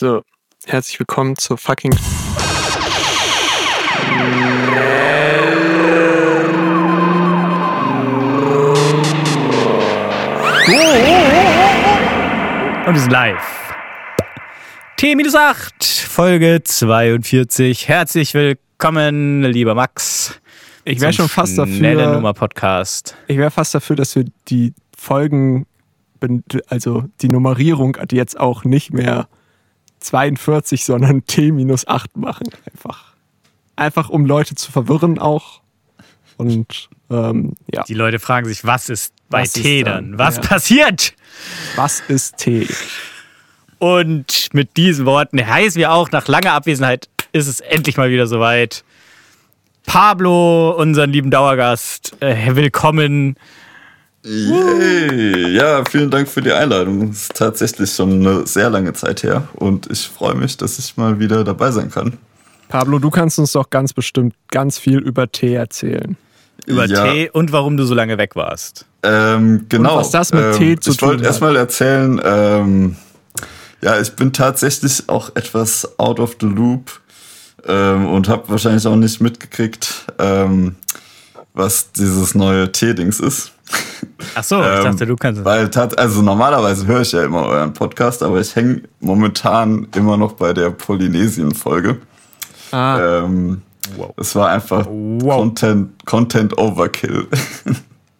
So, herzlich willkommen zur fucking. Und sind live. T-8, Folge 42. Herzlich willkommen, lieber Max. Ich wäre schon fast Schnelle dafür. Nummer Podcast. Ich wäre fast dafür, dass wir die Folgen, also die Nummerierung jetzt auch nicht mehr 42, sondern T-8 machen. Einfach. Einfach um Leute zu verwirren auch. Und ähm, ja, Die Leute fragen sich, was ist bei Was ist T dann? dann? Was Ja. passiert? was ist T? Und mit diesen Worten heißen wir auch, nach langer Abwesenheit ist es endlich mal wieder soweit. Pablo, unseren lieben Dauergast, äh, willkommen. Yay! Ja, vielen Dank für die Einladung. Es ist tatsächlich schon eine sehr lange Zeit her und ich freue mich, dass ich mal wieder dabei sein kann. Pablo, du kannst uns doch ganz bestimmt ganz viel über T erzählen. Über Ja. T und warum du so lange weg warst. Ähm, genau. was das mit ähm, Tee zu Ich tun wollte hat. erstmal erzählen, ähm, ja, ich bin tatsächlich auch etwas out of the loop ähm, und habe wahrscheinlich auch nicht mitgekriegt, ähm, was dieses neue T-Dings ist. Ach so, ich dachte, du kannst es. Weil also normalerweise höre ich ja immer euren Podcast, aber ich hänge momentan immer noch bei der Polynesien-Folge. Ah, Ähm, Wow. Es war einfach Wow. Content, Content Overkill.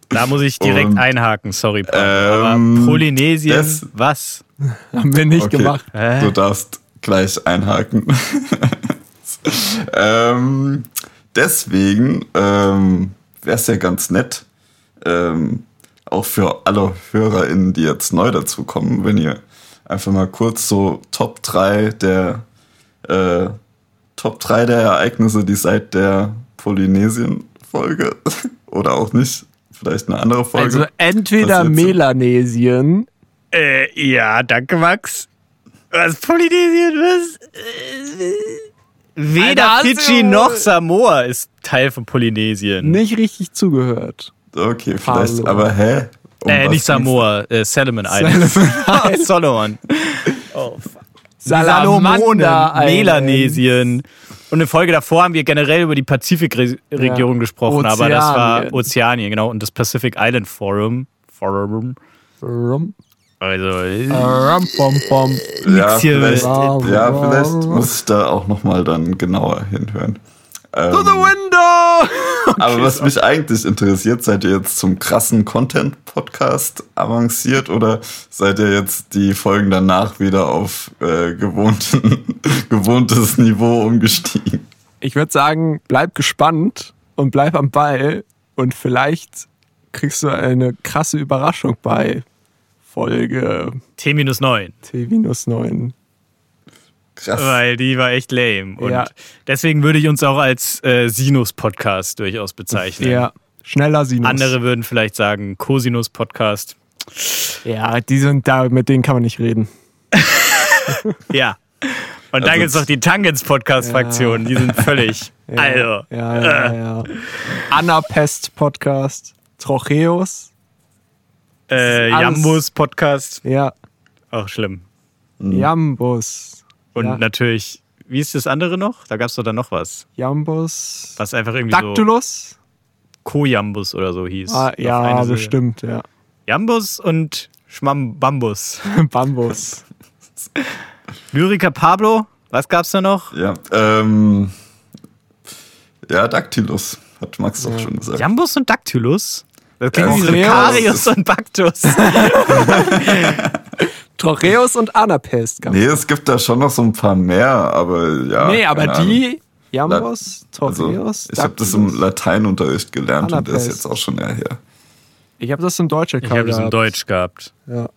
Da muss ich direkt und, einhaken, sorry. Pablo. ähm, Aber Polynesien, das- was? haben wir nicht Okay, gemacht. Hä? Du darfst gleich einhaken. ähm, deswegen ähm, wäre es ja ganz nett, ähm, auch für alle HörerInnen, die jetzt neu dazukommen, wenn ihr einfach mal kurz so Top 3 der äh, Top 3 der Ereignisse, die seit der Polynesien-Folge oder auch nicht, vielleicht eine andere Folge. Also entweder? Melanesien, Äh, ja, danke, Max. Was, Polynesien, was? Äh, Weder Fidschi noch Samoa ist Teil von Polynesien. nicht richtig zugehört. Okay, vielleicht, Pablo. aber hä? Um äh, nicht? Samoa, äh, Salomon Islands. Salomon Solomon. Oh, fuck. Melanesien. Und eine Folge davor haben wir generell über die Pazifikregion Ja. gesprochen, aber das war Ozeanien. Ozeanien, genau. Und das Pacific Island Forum. Forum. Rum, Also, äh, rum, bom, bom. Ja, vielleicht, ja, vielleicht muss ich da auch nochmal dann genauer hinhören. Ähm, To the window! aber was mich eigentlich interessiert, seid ihr jetzt zum krassen Content-Podcast avanciert oder seid ihr jetzt die Folgen danach wieder auf äh, gewohnten, gewohntes Niveau umgestiegen? Ich würde sagen, bleib gespannt und bleib am Ball und vielleicht kriegst du eine krasse Überraschung bei Folge T-9. T-9. Krass. Weil die war echt lame. Und Ja. deswegen würde ich uns auch als äh, Sinus-Podcast durchaus bezeichnen. Ja, schneller Sinus. Andere würden vielleicht sagen Cosinus-Podcast. Ja, die sind da, mit denen kann man nicht reden. Ja. Und dann Also gibt es noch die Tangens-Podcast-Fraktion. Die sind völlig. Ja, Also. Ja, ja, ja. Anapest Podcast. Trocheus. Äh, Jambus-Podcast. Ja, Auch schlimm. Jambus. Und Ja. natürlich, wie ist das andere noch? Da gab es doch dann noch was. Jambus. Was einfach irgendwie Dactylus? so Co-Jambus oder so hieß. Ah, ja, Silbe. bestimmt, ja. Jambus und Schmambambus. Bambus. Lyriker Pablo, was gab's da noch? Ja, ähm, ja, Dactylus, hat Max doch schon gesagt. Jambus und Dactylus? Das klingt Ja, wie. Karius und Baktus. Trocheus und Anapest. Ganz Nee, es gibt da schon noch so ein paar mehr, aber ja. nee, aber die, Jambus, Also, Trocheus, ich habe das im. Lateinunterricht gelernt und der ist Anapest. jetzt auch schon eher her. Ich habe das im Deutsch Ich habe das in Deutsch gehabt. Ja.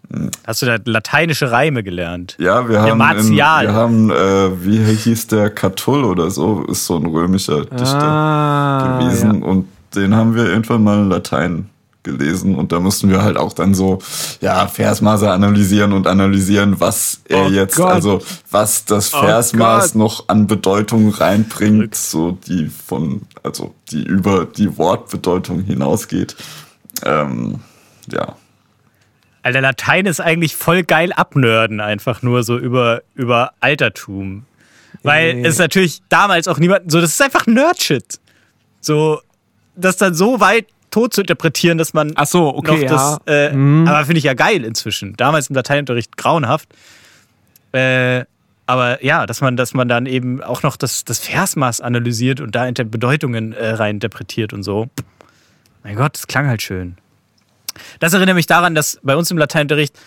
Hast du da lateinische Reime gelernt? Ja, wir haben, in, Martial. wir haben äh, wie hieß der Catull oder so, ist so ein römischer Dichter Ah, gewesen und den haben wir irgendwann mal in Latein gelesen und da mussten wir halt auch dann so, ja, Versmaße analysieren und analysieren, was er Oh jetzt, Gott. also was das Oh Versmaß Gott. noch an Bedeutung reinbringt, so die von, also die über die Wortbedeutung hinausgeht. Ähm, ja. Alter, Latein ist eigentlich voll geil abnörden, einfach nur so über, über Altertum. Weil Nee. es natürlich damals auch niemand, so, das ist einfach Nerdshit. So, das dann so weit tot zu interpretieren, dass man Ach so, okay, noch das, ja. äh, Mhm. aber finde ich ja geil inzwischen. Damals im Lateinunterricht grauenhaft. Äh, aber ja, dass man, dass man dann eben auch noch das, das Versmaß analysiert und da inter Bedeutungen äh, reininterpretiert und so. Mein Gott, das klang halt schön. Das erinnert mich daran, dass bei uns im Lateinunterricht,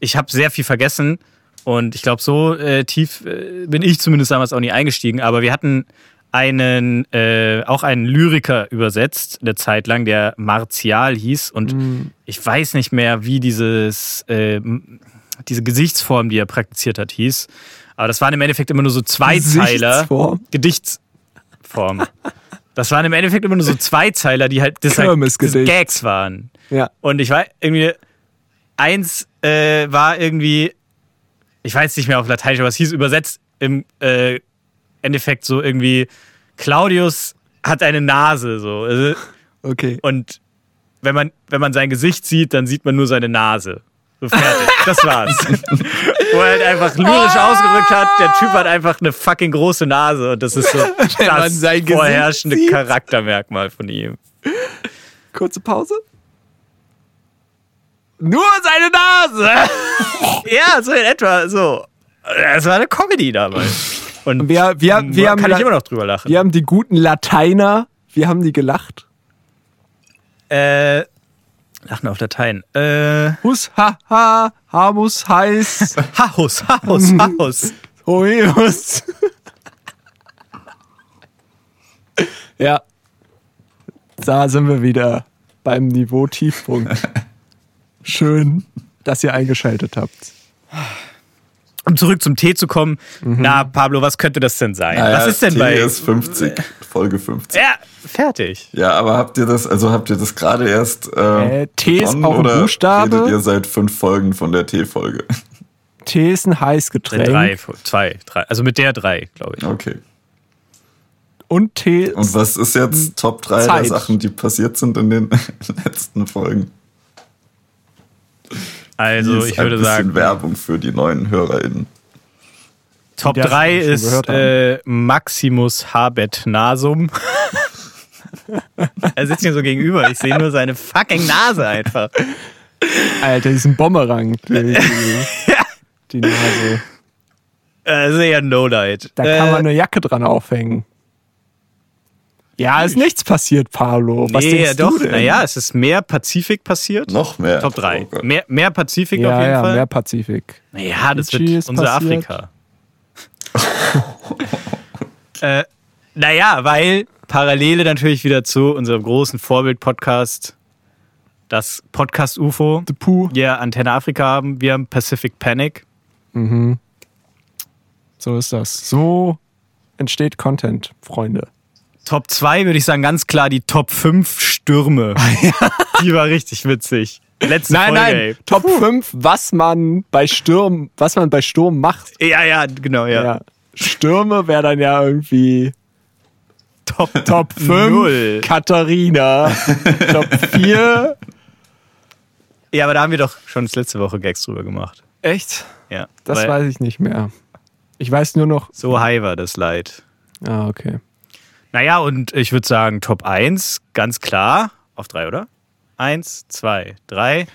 ich habe sehr viel vergessen und ich glaube, so äh, tief äh, bin ich zumindest damals auch nie eingestiegen, aber wir hatten einen, äh, auch einen Lyriker übersetzt, eine Zeit lang, der Martial hieß und ich weiß nicht mehr, wie dieses, äh, diese Gesichtsform, die er praktiziert hat, hieß. Aber das waren im Endeffekt immer nur so Zweizeiler. Gesichtsform? Gedichtsform. Das waren im Endeffekt immer nur so Zweizeiler, die halt, das halt. Gags waren. Ja. Und ich war irgendwie, eins äh, war irgendwie, ich weiß nicht mehr auf Lateinisch, aber es hieß übersetzt im äh, Endeffekt so irgendwie, Claudius hat eine Nase, so. Also, Okay. Und wenn man, wenn man sein Gesicht sieht, dann sieht man nur seine Nase. So fertig. Das war's. Wo er halt einfach lyrisch ausgedrückt hat, der Typ hat einfach eine fucking große Nase und das ist so das vorherrschende sieht. Charaktermerkmal von ihm. Kurze Pause. Nur seine Nase! Ja, so in etwa so. Das war eine Comedy damals. Und Wir, wir, wir, haben, kann ich La- immer noch drüber lachen. wir haben die guten Lateiner, wir haben die gelacht. Äh, lachen auf Latein. Äh, Hus, ha, ha, Hamus, heiß, Hachus, Hachus, Hachus. Hoeus. ja. Da sind wir wieder beim Niveau Tiefpunkt. Schön, dass ihr eingeschaltet habt. Um zurück zum Tee zu kommen. Na, Pablo, was könnte das denn sein? Naja, was ist denn T bei. ist 50, Folge 50. Ja, fertig. Ja, aber habt ihr das, also habt ihr das gerade erst äh, Äh, T ist auch ein Buchstabe. redet ihr seit fünf Folgen von der T-Folge? Tee ist ein Heißgetränk. Drei, zwei, drei. Also mit der drei, glaube ich. Okay. Und Tee ist. Und was ist jetzt Top 3 der Zeit. Sachen, die passiert sind in den letzten Folgen? Also, ist ich würde ein bisschen sagen, Werbung für die neuen HörerInnen. Top Die das 3 schon ist äh, Maximus Habet Nasum. er sitzt mir so gegenüber. Ich sehe nur seine fucking Nase einfach. Alter, diesen Bomberang. Die, Nase. Äh, sehr no light. Da äh, kann man eine Jacke dran aufhängen. Ja, ist nichts passiert, Pablo. Was nee, denkst doch. du denn? Naja, es ist mehr Pazifik passiert. Noch mehr. Top 3. Oh mehr, mehr Pazifik ja, auf jeden ja, Fall. mehr Pazifik. Naja, das wird ist unser passiert. Afrika. äh, naja, weil Parallele natürlich wieder zu unserem großen Vorbild-Podcast, das Podcast UFO, The Pooh. ja Antenne Afrika haben. Wir haben Pacific Panic. So ist das. So entsteht Content, Freunde. Top 2 würde ich sagen, ganz klar die Top 5 Stürme. Die war richtig witzig. Letzte Nein, Folge, nein, ey. Top 5, was man bei Sturm, was man bei Sturm macht. Ja, ja, genau, ja. Ja. Stürme wäre dann ja irgendwie Top, Top 5 Null. Katharina. Top 4. Ja, aber da haben wir doch schon letzte Woche Gags drüber gemacht. Echt? Ja. Das weiß ich nicht mehr. Ich weiß nur noch. So high war das Leid. Ah, okay. Naja, und ich würde sagen, Top 1, ganz klar. Auf drei, oder? Eins, zwei, drei.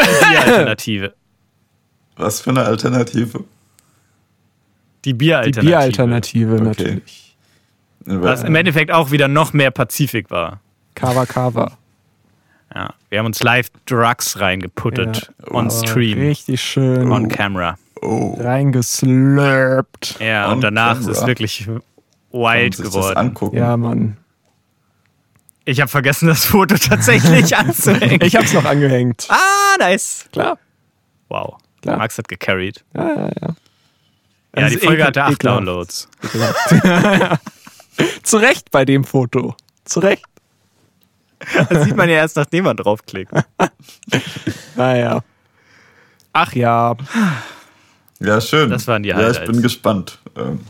Die Bieralternative. Was für eine Alternative? Die Die Bieralternative. Bieralternative Okay. natürlich. Was im Endeffekt auch wieder noch mehr Pazifik war. Kava Kava. Ja. Wir haben uns live Drugs reingeputtet. Ja. On Aber Stream. Richtig schön On Camera. Oh. reingeslurpt. Ja, On und danach camera. ist es wirklich wild sich das geworden. angucken. Ja, Mann. Ich habe vergessen, das Foto tatsächlich anzuhängen. Ich hab's noch angehängt. ah, nice. Klar. Wow. Klar. Max hat gecarried. Ja, ja, ja. Ja, Das die Folge hatte acht ekelhaft. Downloads. Zu Recht bei dem Foto. Zu Recht. Das sieht man ja erst, nachdem man draufklickt. Naja. Ach ja. Ja, schön. Das waren die Ja, ich Highlights. bin gespannt ähm,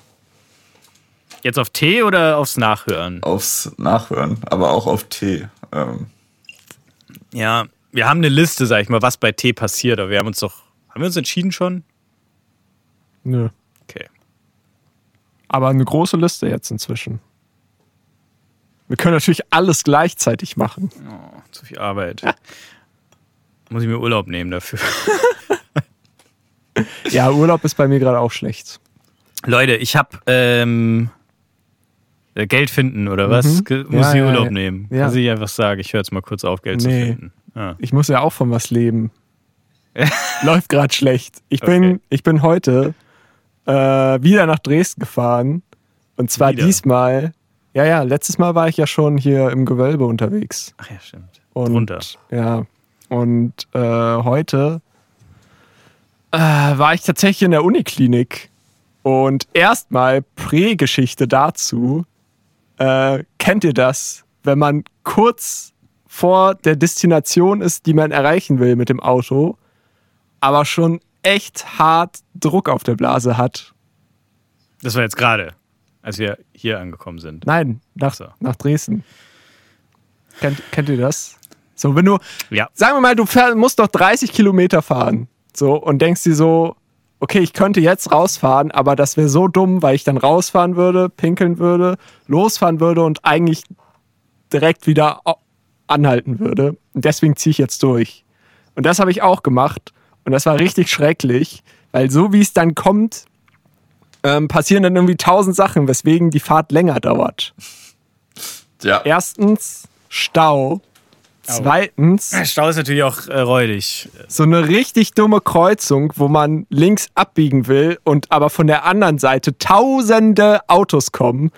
Jetzt auf Tee oder aufs Nachhören? aufs Nachhören, aber auch auf Tee. Ähm, Ja, wir haben eine Liste, sag ich mal, was bei Tee passiert, aber wir haben uns doch. Haben wir uns entschieden schon? Nö. Okay. Aber eine große Liste jetzt inzwischen. Wir können natürlich alles gleichzeitig machen. Oh, zu viel Arbeit. Muss ich mir Urlaub nehmen dafür. Ja, Urlaub ist bei mir gerade auch schlecht. Leute, ich hab ähm, äh, Geld finden oder was? Mhm. Muss Ja, ich ja, Urlaub ja. nehmen? Ja. Kann ich einfach sagen, ich höre jetzt mal kurz auf, Geld zu Nee. finden. Ah. Ich muss ja auch von was leben. Läuft gerade schlecht. Ich bin, Okay. ich bin heute äh, wieder nach Dresden gefahren. Und zwar Wieder? diesmal. Ja, ja, letztes Mal war ich ja schon hier im Gewölbe unterwegs. Ach ja, stimmt. Und, Drunter. Ja. Und äh, heute äh, war ich tatsächlich in der Uniklinik. Und erstmal Prägeschichte dazu. Äh, kennt ihr das, wenn man kurz vor der Destination ist, die man erreichen will mit dem Auto, aber schon echt hart Druck auf der Blase hat? Das war jetzt gerade, als wir hier angekommen sind. Nein, nach, So. nach Dresden. Kennt, kennt ihr das? So, wenn du, Ja. sagen wir mal, du fähr, musst noch 30 Kilometer fahren. So, und denkst dir so, okay, ich könnte jetzt rausfahren, aber das wäre so dumm, weil ich dann rausfahren würde, pinkeln würde, losfahren würde und eigentlich direkt wieder anhalten würde. Und deswegen ziehe ich jetzt durch. Und das habe ich auch gemacht. Und das war richtig schrecklich, weil so wie es dann kommt, ähm, passieren dann irgendwie tausend Sachen, weswegen die Fahrt länger dauert. Ja. Erstens Stau. Zweitens Stau ist natürlich auch äh, räudig. so eine richtig dumme Kreuzung, wo man links abbiegen will und aber von der anderen Seite tausende Autos kommen.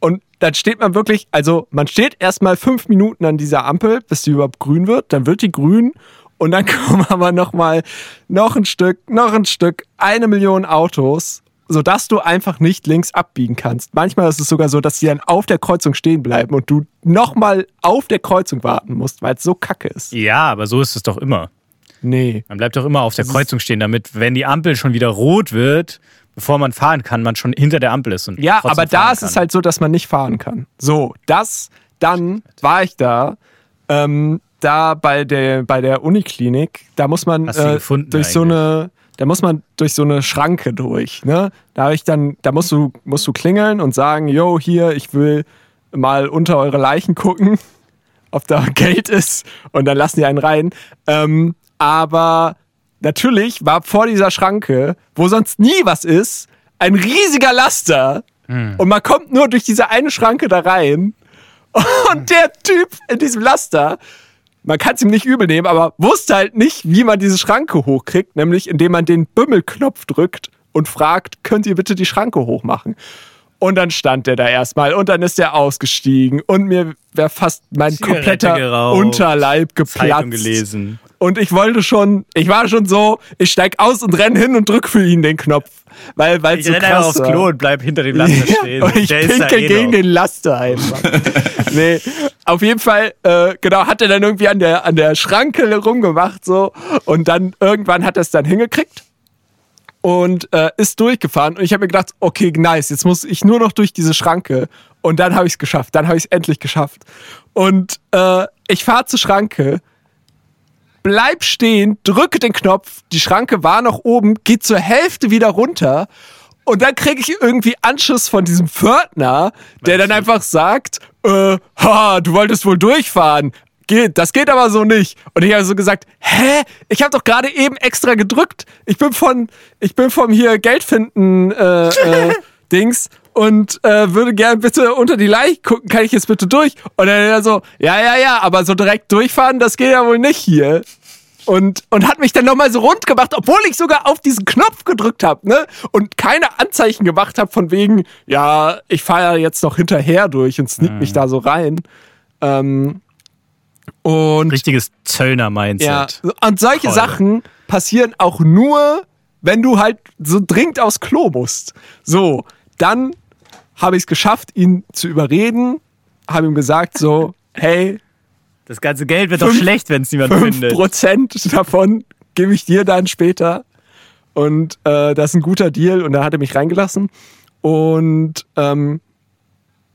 Und dann steht man wirklich, also man steht erstmal fünf Minuten an dieser Ampel, bis die überhaupt grün wird. Dann wird die grün und dann kommen aber noch mal noch ein Stück, noch ein Stück, eine Million Autos, sodass du einfach nicht links abbiegen kannst. Manchmal ist es sogar so, dass die dann auf der Kreuzung stehen bleiben und du noch mal auf der Kreuzung warten musst, weil es so kacke ist. Ja, aber so ist es doch immer. Nee. Man bleibt doch immer auf der Kreuzung stehen, damit, wenn die Ampel schon wieder rot wird, bevor man fahren kann, man schon hinter der Ampel ist. Und Ja, aber da ist es kann. halt so, dass man nicht fahren kann. So, das, dann war ich da, ähm, da bei der, bei der Uniklinik, da muss man äh, durch so eine, da muss man durch so eine Schranke durch, ne? Da ich dann, da musst du, musst du klingeln und sagen, yo, hier, ich will mal unter eure Leichen gucken, ob da Geld ist und dann lassen die einen rein. Ähm, aber natürlich war vor dieser Schranke, wo sonst nie was ist, ein riesiger Laster. Und man kommt nur durch diese eine Schranke da rein. Und der Typ in diesem Laster, man kann es ihm nicht übel nehmen, aber wusste halt nicht, wie man diese Schranke hochkriegt, nämlich indem man den Bümmelknopf drückt und fragt, könnt ihr bitte die Schranke hochmachen? Und dann stand der da erstmal und dann ist er ausgestiegen und mir wäre fast mein Zigarette kompletter geraucht, Unterleib Zeitung geplatzt. gelesen. Und ich wollte schon, ich war schon so, ich steig aus und renn hin und drück für ihn den Knopf. Weil, weil Ich so renne aufs. Klo und bleib hinter dem Laster stehen. und ich Der pinkel eh gegen noch. den Laster einfach. nee, auf jeden Fall, äh, genau, hat er dann irgendwie an der, an der Schranke rumgemacht so und dann irgendwann hat er es dann hingekriegt und äh, ist durchgefahren und ich habe mir gedacht, okay, nice, jetzt muss ich nur noch durch diese Schranke und dann habe ich es geschafft, dann habe ich es endlich geschafft und äh, ich fahre zur Schranke, bleib stehen, drücke den Knopf, die Schranke war noch oben, geht zur Hälfte wieder runter und dann kriege ich irgendwie Anschluss von diesem Pförtner, der dann einfach sagt, äh, ha, du wolltest wohl durchfahren. Geht, das geht aber so nicht. Und ich habe so gesagt, hä? Ich habe doch gerade eben extra gedrückt. Ich bin von, ich bin vom hier Geld finden äh, äh, Dings und äh, würde gern bitte unter die Leiche gucken. Kann ich jetzt bitte durch? Und dann er so, ja, ja, ja, aber so direkt durchfahren, das geht ja wohl nicht hier und, und hat mich dann nochmal so rund gemacht, obwohl ich sogar auf diesen Knopf gedrückt habe, ne? Und keine Anzeichen gemacht habe von wegen, ja, ich fahre ja jetzt noch hinterher durch und sneak mich da so rein. Ähm, und Richtiges Zöllner-Mindset. ja, und solche Toll. Sachen passieren auch nur, wenn du halt so dringend aufs Klo musst. So, dann habe ich es geschafft, ihn zu überreden, habe ihm gesagt so, hey, Das ganze Geld wird doch Fünf- schlecht, wenn es niemand findet. 5% davon gebe ich dir dann später. Und äh, das ist ein guter Deal. Und da hat er mich reingelassen. Und ähm,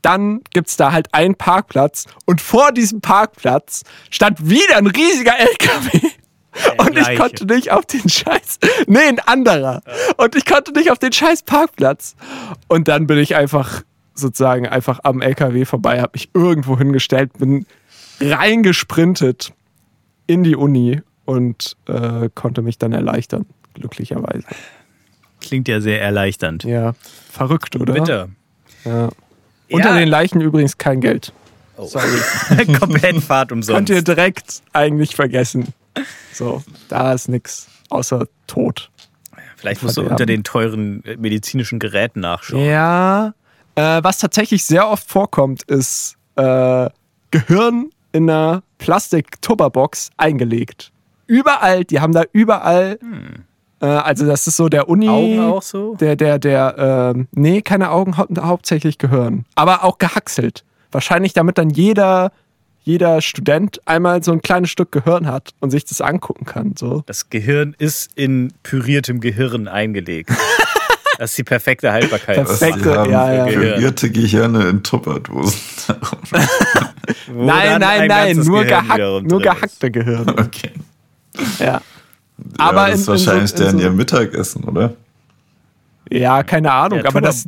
dann gibt's da halt einen Parkplatz und vor diesem Parkplatz stand wieder ein riesiger LKW. Und ich konnte nicht auf den Scheiß. Nee, ein anderer. Und ich konnte nicht auf den Scheiß Parkplatz. Und dann bin ich einfach sozusagen einfach am LKW vorbei, habe mich irgendwo hingestellt, bin reingesprintet in die Uni und äh, konnte mich dann erleichtern, glücklicherweise. Klingt ja sehr erleichternd. Ja, verrückt, oder? Bitte. Ja. Unter Ja. den Leichen übrigens kein Geld. Sorry. Komplett Fahrt umsonst. Könnt ihr direkt eigentlich vergessen. So, da ist nix außer Tod. Vielleicht musst du Verderben. unter den teuren äh, medizinischen Geräten nachschauen. Ja. Äh, was tatsächlich sehr oft vorkommt, ist äh, Gehirn in einer Plastik-Tupperbox eingelegt. Überall, die haben da überall, äh, also das ist so der Uni. Augen auch so? Der, der, der, ähm, nee, keine Augen, hau hauptsächlich Gehirn. Aber auch gehackselt. Wahrscheinlich damit dann jeder, jeder Student einmal so ein kleines Stück Gehirn hat und sich das angucken kann. So. Das Gehirn ist in püriertem Gehirn eingelegt. Das ist die perfekte Haltbarkeit. Perfekte, ja, ja. pürierte Gehirne in Tupperdosen. Wo nein, nein, ein nein, nur, Gehirn gehack, nur gehackte Gehirn. okay. Ja. Aber Aber das ist in- in so- wahrscheinlich in deren so- ihr Mittagessen, oder? ja, keine Ahnung, Ja, aber das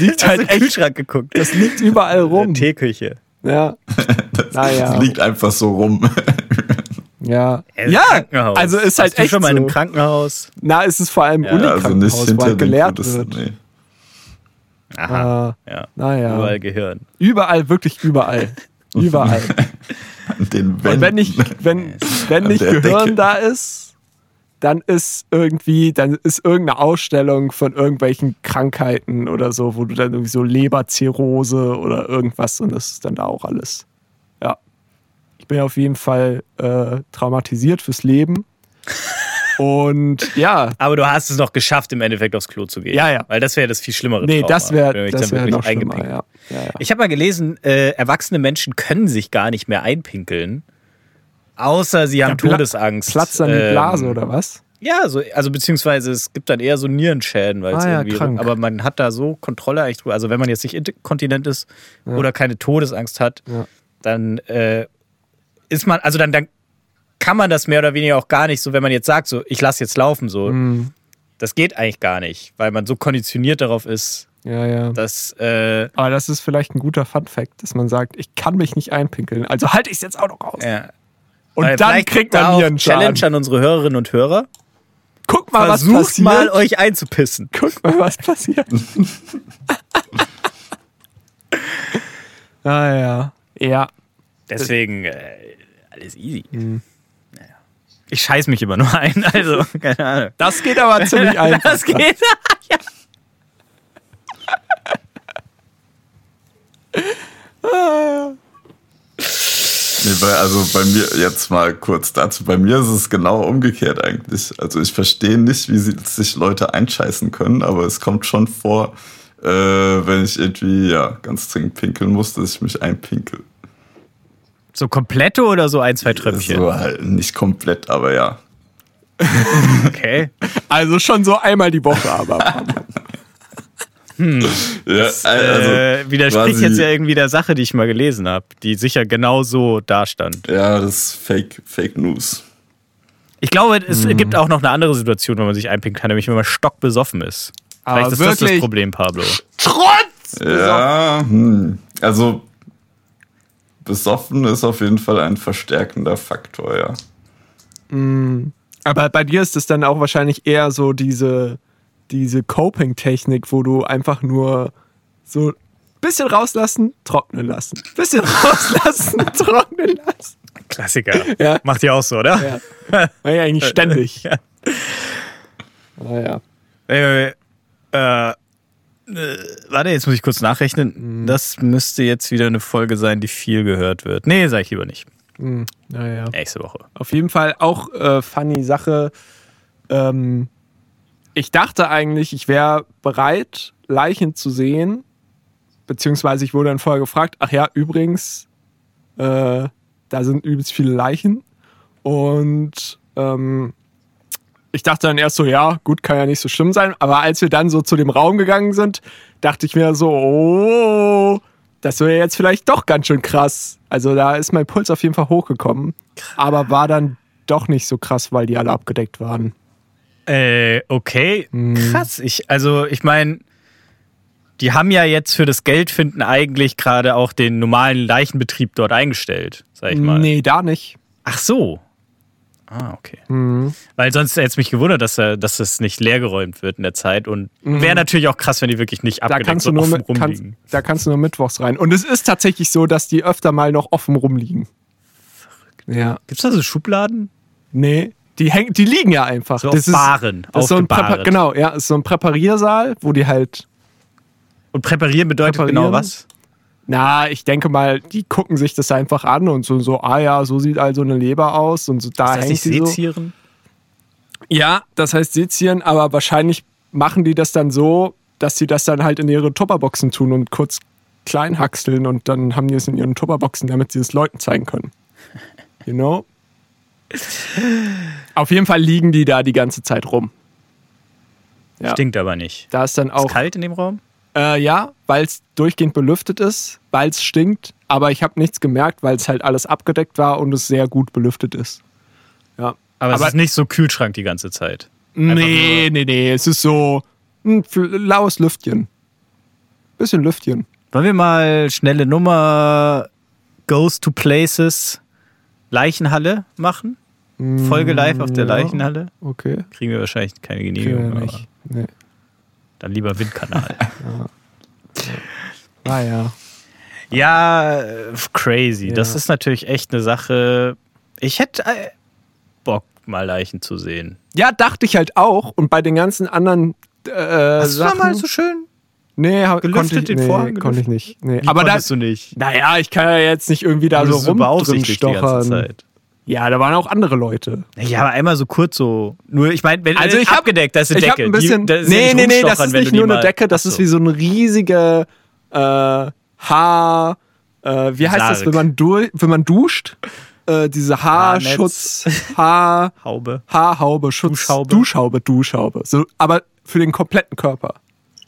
liegt halt echt, Kühlschrank geguckt. das liegt überall rum. Teeküche. Ja, Das, Naja. das liegt einfach so rum. ja. Äh, Ja, Krankenhaus. also ist halt Hast du echt schon mal in so. einem Krankenhaus? Na, es ist vor allem Ja, also nicht Unikrankenhaus, wo hinter halt gelehrt wird. Nee. Aha. Ah, ja. naja. Überall Gehirn. Überall, wirklich überall. Überall. An den Und wenn Wänden. nicht, wenn, wenn nicht Gehirn Decke. da ist, dann ist irgendwie, dann ist irgendeine Ausstellung von irgendwelchen Krankheiten oder so, wo du dann irgendwie so Leberzirrhose oder irgendwas und das ist dann da auch alles. Ja. Ich bin auf jeden Fall äh, traumatisiert fürs Leben. Und ja, Aber du hast es noch geschafft, im Endeffekt aufs Klo zu gehen. Ja, ja. Weil das wäre das viel schlimmere nee, Trauma, das wäre das wär noch schlimmer. Ja. Ja, ja. Ich habe mal gelesen, äh, erwachsene Menschen können sich gar nicht mehr einpinkeln. Außer sie haben Pla- Todesangst. Platzt dann die Ähm, Blase oder was? Ja, so, also beziehungsweise es gibt dann eher so Nierenschäden, weil es Ah ja, irgendwie. krank. Aber man hat da so Kontrolle eigentlich drüber. Also wenn man jetzt nicht inkontinent ist oder keine Todesangst hat, Ja. dann äh, ist man, also dann, dann kann man das mehr oder weniger auch gar nicht so, wenn man jetzt sagt, so ich lasse jetzt laufen, so. Mhm. Das geht eigentlich gar nicht, weil man so konditioniert darauf ist, Ja, ja. dass äh, Aber das ist vielleicht ein guter Fun-Fact, dass man sagt, ich kann mich nicht einpinkeln. Also halte ich es jetzt auch noch aus. ja. Und Weil dann kriegt man auch Nierenschaden. Challenge an unsere Hörerinnen und Hörer. Guck mal, was Versucht passiert. mal, euch einzupissen. Guck mal, was passiert. ah ja. Ja. Deswegen äh, alles easy. Mhm. Naja. Ich scheiß mich immer nur ein, also keine Ahnung. Das geht aber ziemlich einfach. Das geht. Nee, weil, also bei mir, jetzt mal kurz dazu, bei mir ist es genau umgekehrt eigentlich. Also ich verstehe nicht, wie sie, sich Leute einscheißen können, aber es kommt schon vor, äh, wenn ich irgendwie ja ganz dringend pinkeln muss, dass ich mich einpinkel. So komplette oder so ein, zwei Tröpfchen? So halt nicht komplett, aber ja. Okay. Also schon so einmal die Woche, aber. ja also, äh, widerspricht quasi- jetzt ja irgendwie der Sache, die ich mal gelesen habe, die sicher genau so dastand. Ja, das ist Fake, Fake News. Ich glaube, es Mhm. gibt auch noch eine andere Situation, wenn man sich einpinkeln kann, nämlich wenn man stockbesoffen ist. Aber Vielleicht ist das das wirklich- Problem, Pablo. Trotz! Ja, hm. also besoffen ist auf jeden Fall ein verstärkender Faktor, ja. Aber bei dir ist es dann auch wahrscheinlich eher so diese, diese Coping-Technik, wo du einfach nur so bisschen rauslassen, trocknen lassen. Bisschen rauslassen, trocknen lassen. Klassiker. Ja. Macht ihr auch so, oder? Ja. War ja eigentlich ständig. Ja. Naja. Äh, äh, äh, warte, jetzt muss ich kurz nachrechnen. Mhm. Das müsste jetzt wieder eine Folge sein, die viel gehört wird. Nee, sag ich lieber nicht. Naja. Nächste Woche. Auf jeden Fall auch äh, funny Sache. Ähm, ich dachte eigentlich, ich wäre bereit, Leichen zu sehen. Beziehungsweise ich wurde dann vorher gefragt, ach ja, übrigens, äh, da sind übelst viele Leichen. Und ähm, ich dachte dann erst so, ja, gut, kann ja nicht so schlimm sein. Aber als wir dann so zu dem Raum gegangen sind, dachte ich mir so, oh, das wäre jetzt vielleicht doch ganz schön krass. Also da ist mein Puls auf jeden Fall hochgekommen. Aber war dann doch nicht so krass, weil die alle abgedeckt waren. Äh, okay. Krass. Ich, also, ich meine, die haben ja jetzt für das Geldfinden eigentlich gerade auch den normalen Leichenbetrieb dort eingestellt, sag ich mal. Nee, da nicht. Ach so. Ah, okay. Weil sonst hätte es mich gewundert, dass, er, dass es nicht leergeräumt wird in der Zeit. Und wäre natürlich auch krass, wenn die wirklich nicht Da abgedeckt kannst, so du nur offen mit, kannst, rumliegen. da kannst du nur mittwochs rein. Und es ist tatsächlich so, dass die öfter mal noch offen rumliegen. Ja. Gibt es da so Schubladen? Nee, die, häng, die liegen ja einfach. So auf Baren, das ist so ein Präpa. Genau, ja, ist so ein Präpariersaal, wo die halt Und präparieren bedeutet Präparieren? genau was? Na, ich denke mal, die gucken sich das einfach an und so, so ah ja, so sieht also eine Leber aus und so da Das heißt hängt nicht sie so. sezieren? Ja, das heißt sezieren, aber wahrscheinlich machen die das dann so, dass sie das dann halt in ihre Tupperboxen tun und kurz klein hackseln und dann haben die es in ihren Tupperboxen, damit sie es Leuten zeigen können. You know? Auf jeden Fall liegen die da die ganze Zeit rum. Ja. Stinkt aber nicht. Da ist dann Ist auch kalt in dem Raum? Äh, ja, weil es durchgehend belüftet ist, weil es stinkt, aber ich habe nichts gemerkt, weil es halt alles abgedeckt war und es sehr gut belüftet ist. Ja. Aber, Aber- es ist nicht so Kühlschrank die ganze Zeit. Nee, nee, nee, es ist so ein laues Lüftchen. Bisschen Lüftchen. Wollen wir mal schnelle Nummer Goes to Places Leichenhalle machen? Folge live auf der ja. Leichenhalle? Okay. Kriegen wir wahrscheinlich keine Genehmigung. aber nicht. Nee. Dann lieber Windkanal. Ah ja. ja, äh, crazy. Ja. Das ist natürlich echt eine Sache. Ich hätte äh, Bock, mal Leichen zu sehen. Ja, dachte ich halt auch. Und bei den ganzen anderen äh, Hast du Sachen. mal so schön? nee, gelüftet, konnte ich, den nee, Vorhang konnte ich nicht. Nee. Wie Aber da, konntest du nicht. naja, ich kann ja jetzt nicht irgendwie da so Wurdest du rum drin beaufsichtigt die ganze. Zeit. Ja, da waren auch andere Leute. Ja, aber einmal so kurz so. Nur, ich meine, wenn Also ich hab- abgedeckt, da ist eine ich Decke. habe ein bisschen. Die, das ist ja nee, nee, nee, das ist nicht nur eine Decke, das ist wie so eine riesige äh, Haar. Äh, wie heißt das, Sarg. wenn man, du, wenn man duscht? Äh, diese Haarschutz, Haar, Haube. Haarhaube, Schutz, Duschhaube. Duschhaube, Duschhaube. So, aber für den kompletten Körper.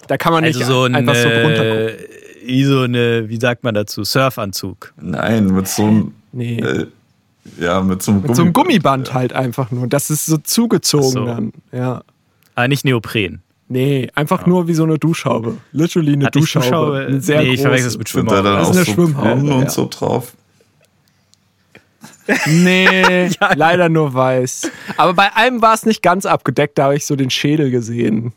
Da kann man nicht Also so ein, einfach so drunter gucken. wie so eine, wie sagt man dazu, Surfanzug. Nein, mit so einem. Nee. Äh, ja, mit so einem Mit so einem Gummiband Ja. halt einfach nur. Das ist so zugezogen so. dann. Ja. Aber nicht Neopren. Nee, einfach nur wie so eine Duschhaube. Literally eine Hat nicht Duschhaube. Duschhaube? Eine sehr Nee, ich verwechsel es mit da Schwimmhaube. dann Das ist eine so Schwimmhaube, und ja. so drauf? Nee, leider nur weiß. Aber bei einem war es nicht ganz abgedeckt, da habe ich so den Schädel gesehen.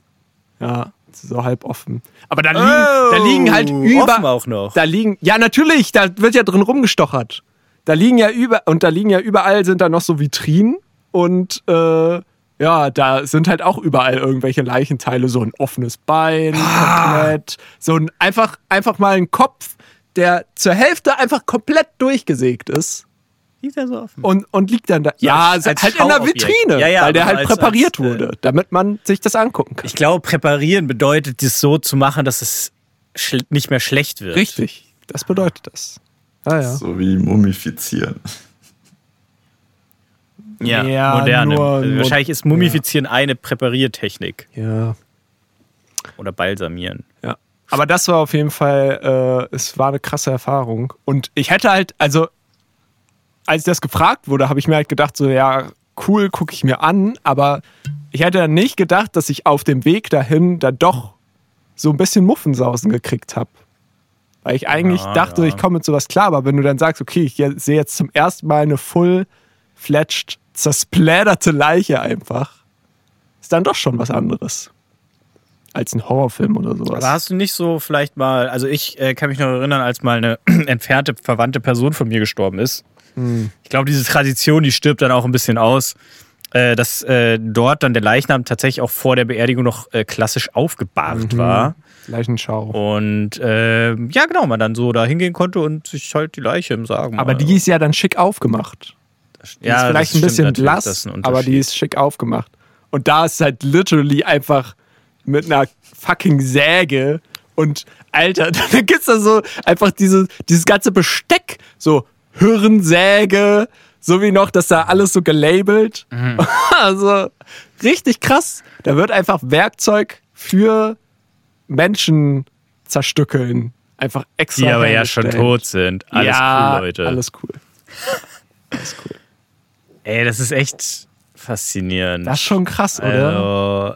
Ja, so halb offen. Aber da liegen, da liegen halt Oh, über. offen auch noch. Da liegen, ja, natürlich, da wird ja drin rumgestochert. Da liegen ja über, und da liegen ja überall sind da noch so Vitrinen und äh, ja, da sind halt auch überall irgendwelche Leichenteile, so ein offenes Bein, Ah. komplett, so ein einfach, einfach mal ein Kopf, der zur Hälfte einfach komplett durchgesägt ist ist ja so offen. und, und liegt dann da. ja, als halt in der. Vitrine, Ja, ja, weil der halt als- präpariert als, äh, wurde, damit man sich das angucken kann. Ich glaube, präparieren bedeutet, das so zu machen, dass es nicht mehr schlecht wird. Richtig, das bedeutet das. Ah, ja. So wie mumifizieren. Ja, Ja, moderne. nur- Also wahrscheinlich ist Mumifizieren eine Präpariertechnik. ja. Oder Balsamieren. Ja. Aber das war auf jeden Fall, äh, es war eine krasse Erfahrung. Und ich hätte halt, also, als ich das gefragt wurde, habe ich mir halt gedacht, so, ja, cool, gucke ich mir an, aber ich hätte dann nicht gedacht, dass ich auf dem Weg dahin da doch so ein bisschen Muffensausen gekriegt habe. Weil ich eigentlich Ja, dachte, ja. ich komme mit sowas klar, aber wenn du dann sagst, okay, ich sehe jetzt zum ersten Mal eine full-fledged, zersplatterte Leiche einfach, ist dann doch schon was anderes. Als ein Horrorfilm oder sowas. Aber hast du nicht so vielleicht mal, also ich äh, kann mich noch erinnern, als mal eine entfernte, verwandte Person von mir gestorben ist. Hm. Ich glaube, diese Tradition, die stirbt dann auch ein bisschen aus, äh, dass äh, dort dann der Leichnam tatsächlich auch vor der Beerdigung noch äh, klassisch aufgebahrt Mhm. war. Leichenschau. Und äh, ja, genau, man dann so da hingehen konnte und sich halt die Leiche im Sargen Aber die ist ja dann schick aufgemacht. Die ja, ist vielleicht ein bisschen blass, ein aber die ist schick aufgemacht. Und da ist halt literally einfach mit einer fucking Säge und Alter, da gibt's da so einfach diese, dieses ganze Besteck, so Hirnsäge, so wie noch, das da alles so gelabelt. Mhm. Also richtig krass. Da wird einfach Werkzeug für Menschen zerstückeln einfach extra. Die aber ja schon tot sind. Alles ja, cool, Leute. Alles cool. Alles cool. Ey, das ist echt faszinierend. Das ist schon krass, oder? also,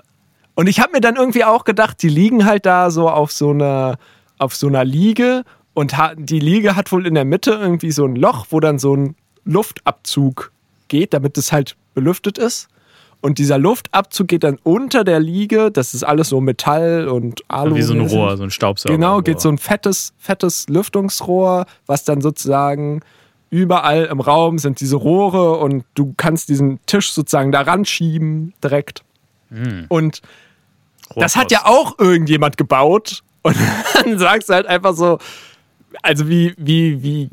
Und ich habe mir dann irgendwie auch gedacht, die liegen halt da so auf so einer, auf so einer Liege und die Liege hat wohl in der Mitte irgendwie so ein Loch, wo dann so ein Luftabzug geht, damit es halt belüftet ist. Und dieser Luftabzug geht dann unter der Liege, das ist alles so Metall und Alu. wie so ein Rohr, so ein Staubsauger. Genau, geht so ein fettes, fettes Lüftungsrohr, was dann sozusagen überall im Raum sind diese Rohre und du kannst diesen Tisch sozusagen da ranschieben direkt. Und das hat ja auch irgendjemand gebaut. Und dann sagst du halt einfach so, also wie, wie, wie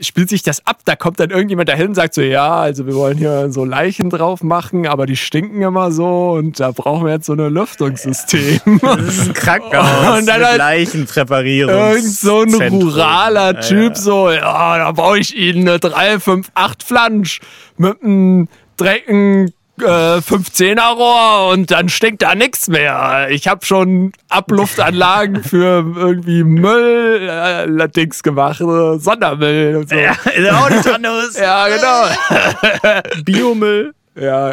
spielt sich das ab? Da kommt dann irgendjemand dahin und sagt so, ja, also wir wollen hier so Leichen drauf machen, aber die stinken immer so und da brauchen wir jetzt so ein Lüftungssystem. Das ist ein Krankenhaus Und dann mit halt Leichenpräparierung. Irgend so ein ruraler Typ, so, ja, da baue ich Ihnen eine 358 Flansch mit einem Drecken äh, 15er Rohr und dann stinkt da nichts mehr. Ich habe schon Abluftanlagen für irgendwie Müll äh, Dings gemacht, äh, Sondermüll und so. Ja, ist auch nicht anders. Ja, genau. Biomüll. Ja,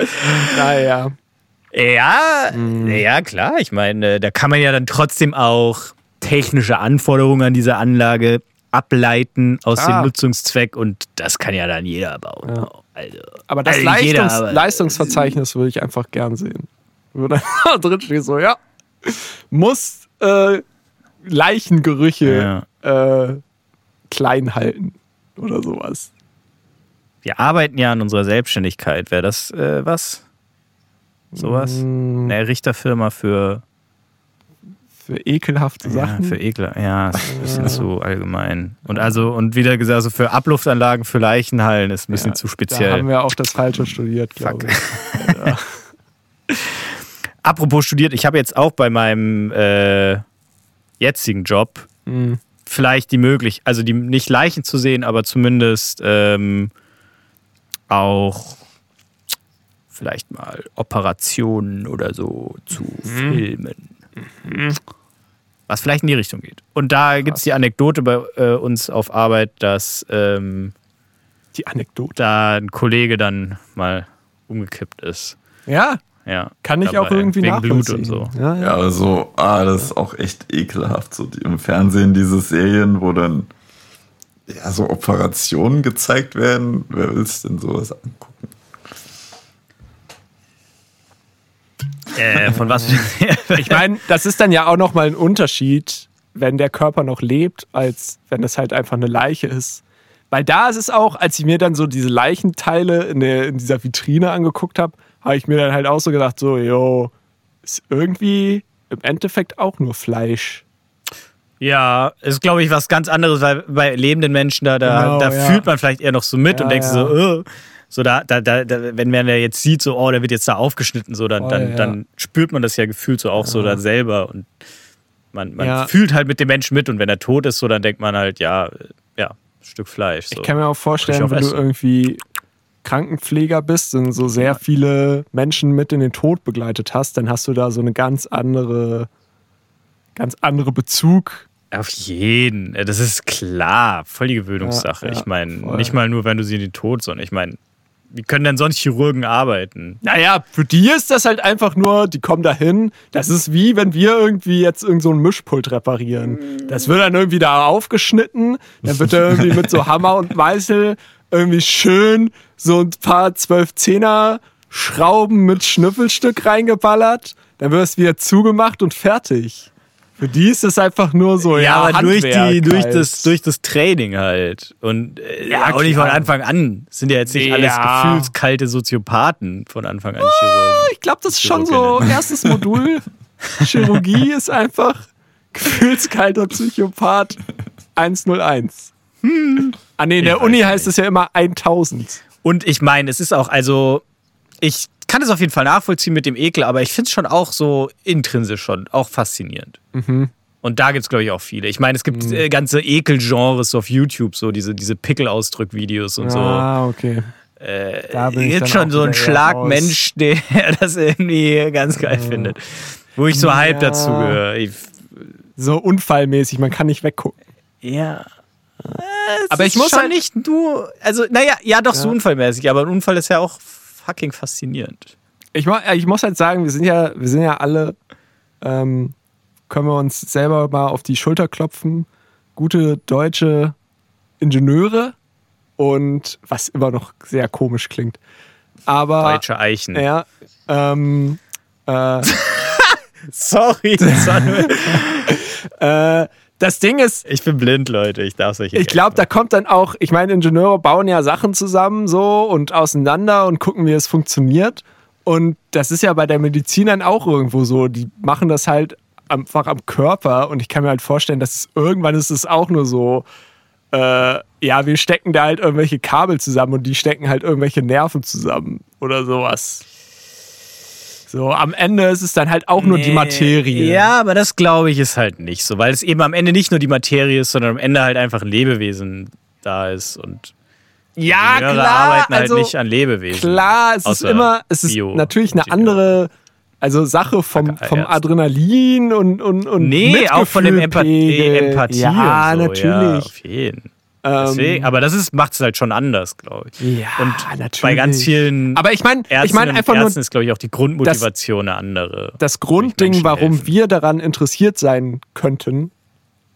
naja. Ja, Mhm. ja, klar. Ich meine, da kann man ja dann trotzdem auch technische Anforderungen an diese Anlage ableiten aus Ah. dem Nutzungszweck und das kann ja dann jeder bauen. Also, Aber das also jeder, Leistungs aber- Leistungsverzeichnis würde ich einfach gern sehen. Da drin steht so, ja, muss äh, Leichengerüche äh, klein halten oder sowas. Wir arbeiten ja an unserer Selbstständigkeit. Wäre das äh, was? Sowas? Mm, Eine Richterfirma für, für ekelhafte ja, Sachen. für Ekel. Ja, ist ein bisschen zu allgemein. Und also, und wieder gesagt, also für Abluftanlagen für Leichenhallen ist ein bisschen Ja, zu Da speziell. haben wir auch das Falsche studiert, glaube Fuck. ich. Apropos studiert, ich habe jetzt auch bei meinem äh, jetzigen Job Mhm. vielleicht die Möglichkeit, also die nicht Leichen zu sehen, aber zumindest ähm, auch vielleicht mal Operationen oder so zu filmen. Was vielleicht in die Richtung geht. Und da gibt es die Anekdote bei äh, uns auf Arbeit, dass ähm, Die Anekdote. da ein Kollege dann mal umgekippt ist. Ja, Ja, kann ich auch irgendwie wegen Blut und so. Ja, ja. Ja, also, ah, das ist auch echt ekelhaft. So die, im Fernsehen diese Serien, wo dann ja, so Operationen gezeigt werden. Wer will denn sowas angucken? Äh, von was? Ich meine, das ist dann ja auch nochmal ein Unterschied, wenn der Körper noch lebt, als wenn es halt einfach eine Leiche ist. Weil da ist es auch, als ich mir dann so diese Leichenteile in, der, in dieser Vitrine angeguckt habe, habe ich mir dann halt auch so gedacht, so, yo, ist irgendwie im Endeffekt auch nur Fleisch. Ja, ist glaube ich was ganz anderes, weil bei lebenden Menschen da, da, Genau, da ja. fühlt man vielleicht eher noch so mit Ja, und denkt ja. so, äh, so da, da, da, da, wenn man ja jetzt sieht, so, oh, der wird jetzt da aufgeschnitten, so, dann, Voll, dann, ja. dann spürt man das ja gefühlt so auch so dann selber und man, man Ja. fühlt halt mit dem Menschen mit und wenn er tot ist, so, dann denkt man halt, ja, ja, ein Stück Fleisch. So. Ich kann mir auch vorstellen, auch wenn du essen. irgendwie Krankenpfleger bist und so sehr viele Menschen mit in den Tod begleitet hast, dann hast du da so eine ganz andere, ganz andere Bezug. Auf jeden. Das ist klar. Voll die Gewöhnungssache. Ja, ja, ich meine, nicht mal nur, wenn du sie in den Tod, sondern ich meine, wie können denn sonst Chirurgen arbeiten? Naja, für die ist das halt einfach nur, die kommen da hin. Das ist wie, wenn wir irgendwie jetzt irgend so ein Mischpult reparieren. Das wird dann irgendwie da aufgeschnitten, dann wird da irgendwie mit so Hammer und Meißel irgendwie schön so ein paar 12 Zehner Schrauben mit Schnüffelstück reingeballert, dann wird es wieder zugemacht und fertig. Für die ist es einfach nur so, ja, aber durch, die, durch, halt. das, durch das Training halt. Und äh, Ja, auch nicht von klar. Anfang an. Das sind ja jetzt nicht Ja. alles gefühlskalte Soziopathen von Anfang an Chirurgen. Ich glaube, das ist schon so erstes Modul. Chirurgie ist einfach gefühlskalter Psychopath 101. Ah nee, in der Uni heißt es ja immer 1000. Und ich meine, es ist auch, also, ich kann es auf jeden Fall nachvollziehen mit dem Ekel, aber ich finde es schon auch so intrinsisch schon, auch faszinierend. Mhm. Und da gibt es, glaube ich, auch viele. Ich meine, es gibt äh, ganze Ekelgenres so auf YouTube, so diese, diese Pickel-Ausdrück-Videos und so. Ah, okay. Äh, Da bin ich gibt dann schon so einen wieder eher Schlag raus. Mensch, der das irgendwie ganz geil findet. Wo ich so halb Ja. dazu gehöre. So unfallmäßig, man kann nicht weggucken. Ja. Aber ich muss halt- nicht du. Also, naja, ja, doch so Ja. unfallmäßig, aber ein Unfall ist ja auch fucking faszinierend. Ich, ich muss halt sagen, wir sind ja, wir sind ja alle, ähm, können wir uns selber mal auf die Schulter klopfen. Gute deutsche Ingenieure und was immer noch sehr komisch klingt. Aber Deutsche Eichen. ja, ähm, äh, Sorry, das war nur- äh, das Ding ist, ich bin blind, Leute. Ich darf solche ich glaube, da kommt dann auch, ich meine, Ingenieure bauen ja Sachen zusammen so und auseinander und gucken, wie es funktioniert. Und das ist ja bei der Medizin dann auch irgendwo so. Die machen das halt einfach am Körper und ich kann mir halt vorstellen, dass es irgendwann ist es auch nur so, äh, ja, wir stecken da halt irgendwelche Kabel zusammen und die stecken halt irgendwelche Nerven zusammen oder sowas. So, am Ende ist es dann halt auch nur die Materie. Ja, aber das glaube ich ist halt nicht so, weil es eben am Ende nicht nur die Materie ist, sondern am Ende halt einfach ein Lebewesen da ist und ja Ingenieure klar. arbeiten also, halt nicht an Lebewesen. Klar, es ist immer, es ist Bio- natürlich eine andere, also Sache vom, vom. Adrenalin und, und, und Nee, auch von dem Empa Mitgefühlpegel. Empathie. Ja, so. Ja, natürlich. auf jeden. Ähm, Deswegen, aber das macht es halt schon anders, glaube ich. ja, und natürlich. bei ganz vielen Aber ich meine, Ärzten ich meine und einfach nur Ärzten ist, glaube ich, auch die Grundmotivation eine andere. das Grundding, warum helfen. wir daran interessiert sein könnten,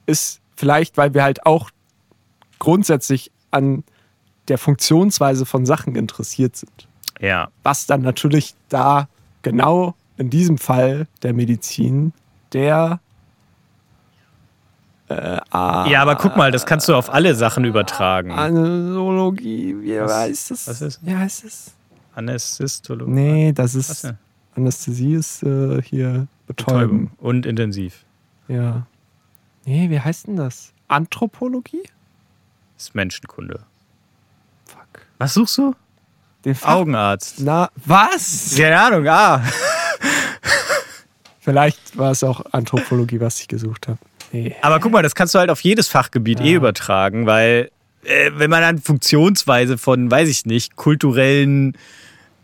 ist vielleicht, weil wir halt auch grundsätzlich an der Funktionsweise von Sachen interessiert sind. Ja. was dann natürlich da genau in diesem Fall der Medizin der äh, A Ja, aber guck mal, das kannst du auf alle Sachen übertragen. Anästhesiologie, wie Was- heißt das? was ist? Wie heißt es? Anästhesiologie. Nee, das Was ist denn? Anästhesie ist äh, hier betäuben. Betäubung. Und intensiv. Ja. Nee, wie heißt denn das? Anthropologie? Das ist Menschenkunde. Fuck. Was suchst du? Den Fach Augenarzt. Na, was? Keine Ahnung, ah. Vielleicht war es auch Anthropologie, was ich gesucht habe. Aber guck mal, das kannst du halt auf jedes Fachgebiet eh übertragen, weil äh, wenn man an Funktionsweise von, weiß ich nicht, kulturellen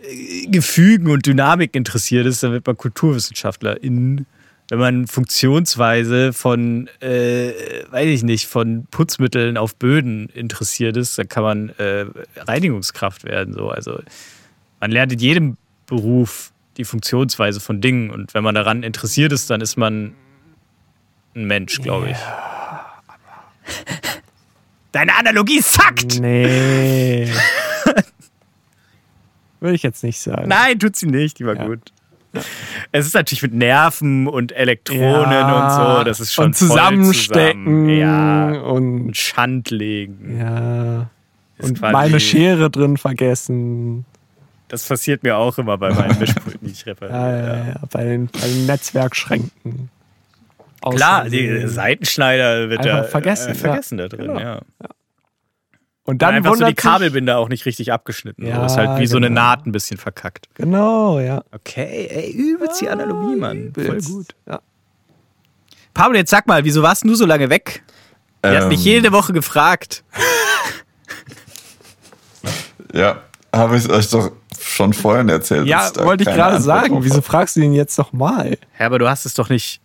äh, Gefügen und Dynamik interessiert ist, dann wird man Kulturwissenschaftlerin. Wenn man Funktionsweise von, äh, weiß ich nicht, von Putzmitteln auf Böden interessiert ist, dann kann man äh, Reinigungskraft werden. So. Also man lernt in jedem Beruf die Funktionsweise von Dingen und wenn man daran interessiert ist, dann ist man ein Mensch, glaube ich. Deine Analogie sackt! Nee. Würde ich jetzt nicht sagen. Nein, tut sie nicht, die war Ja. gut. Es ist natürlich mit Nerven und Elektronen Ja, und so, das ist schon und voll zusammenstecken zusammen. Ja, und Schandlegen. ja Ist und quasi- meine Schere drin vergessen. Das passiert mir auch immer bei meinen Mischpulten, die ich repariere. Ja, ja, ja, bei den, bei den Netzwerkschränken. Klar, Außer- die Seitenschneider wird da vergessen, äh, vergessen da drin, Genau. ja. und Dann dann einfach so die Kabelbinder auch nicht richtig abgeschnitten. Ja, so. Ist halt wie so eine genau. Naht ein bisschen verkackt. Genau, ja. Okay, ey, übelst die Analogie, Mann. Voll Übelst. gut. Ja. Pablo, jetzt sag mal, wieso warst du so lange weg? Wir hatten dich Ähm, jede Woche gefragt. Ja, habe ich euch doch schon vorhin erzählt. Ja, wollte ich gerade sagen. Wieso fragst du ihn jetzt noch mal? Ja, aber du hast es doch nicht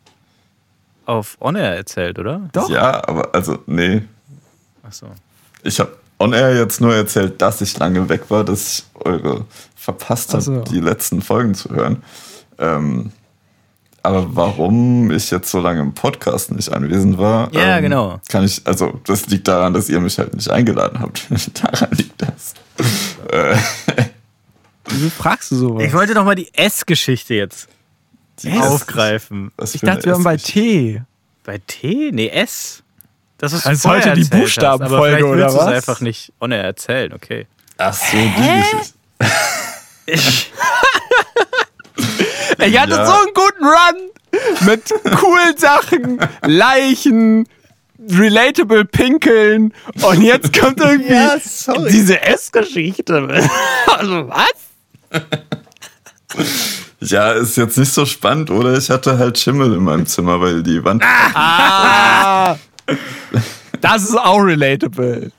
auf On-Air erzählt, oder? Doch. Ja, aber also, nee. Achso. Ich habe on air jetzt nur erzählt, dass ich lange weg war, dass ich eure verpasst habe, Ach so. die letzten Folgen zu hören. Ähm, aber warum ich jetzt so lange im Podcast nicht anwesend war, Ja, ähm, genau. kann ich, also das liegt daran, dass ihr mich halt nicht eingeladen habt. daran liegt das. Wieso fragst du sowas? Ich wollte doch mal die S-Geschichte jetzt die aufgreifen. Was Ich dachte, wir waren bei. T. Bei T? Nee, S. Das ist Das ist heute die Buchstabenfolge, oder es was? einfach nicht On-Air erzählen, okay. Ach so, die Geschichte. Ich, Ich hatte Ja. so einen guten Run mit coolen Sachen, Leichen, relatable Pinkeln und jetzt kommt irgendwie Ja, diese S-Geschichte. Also was? Ja, ist jetzt nicht so spannend, oder? Ich hatte halt Schimmel in meinem Zimmer, weil die Wand. Ah, das ist auch relatable.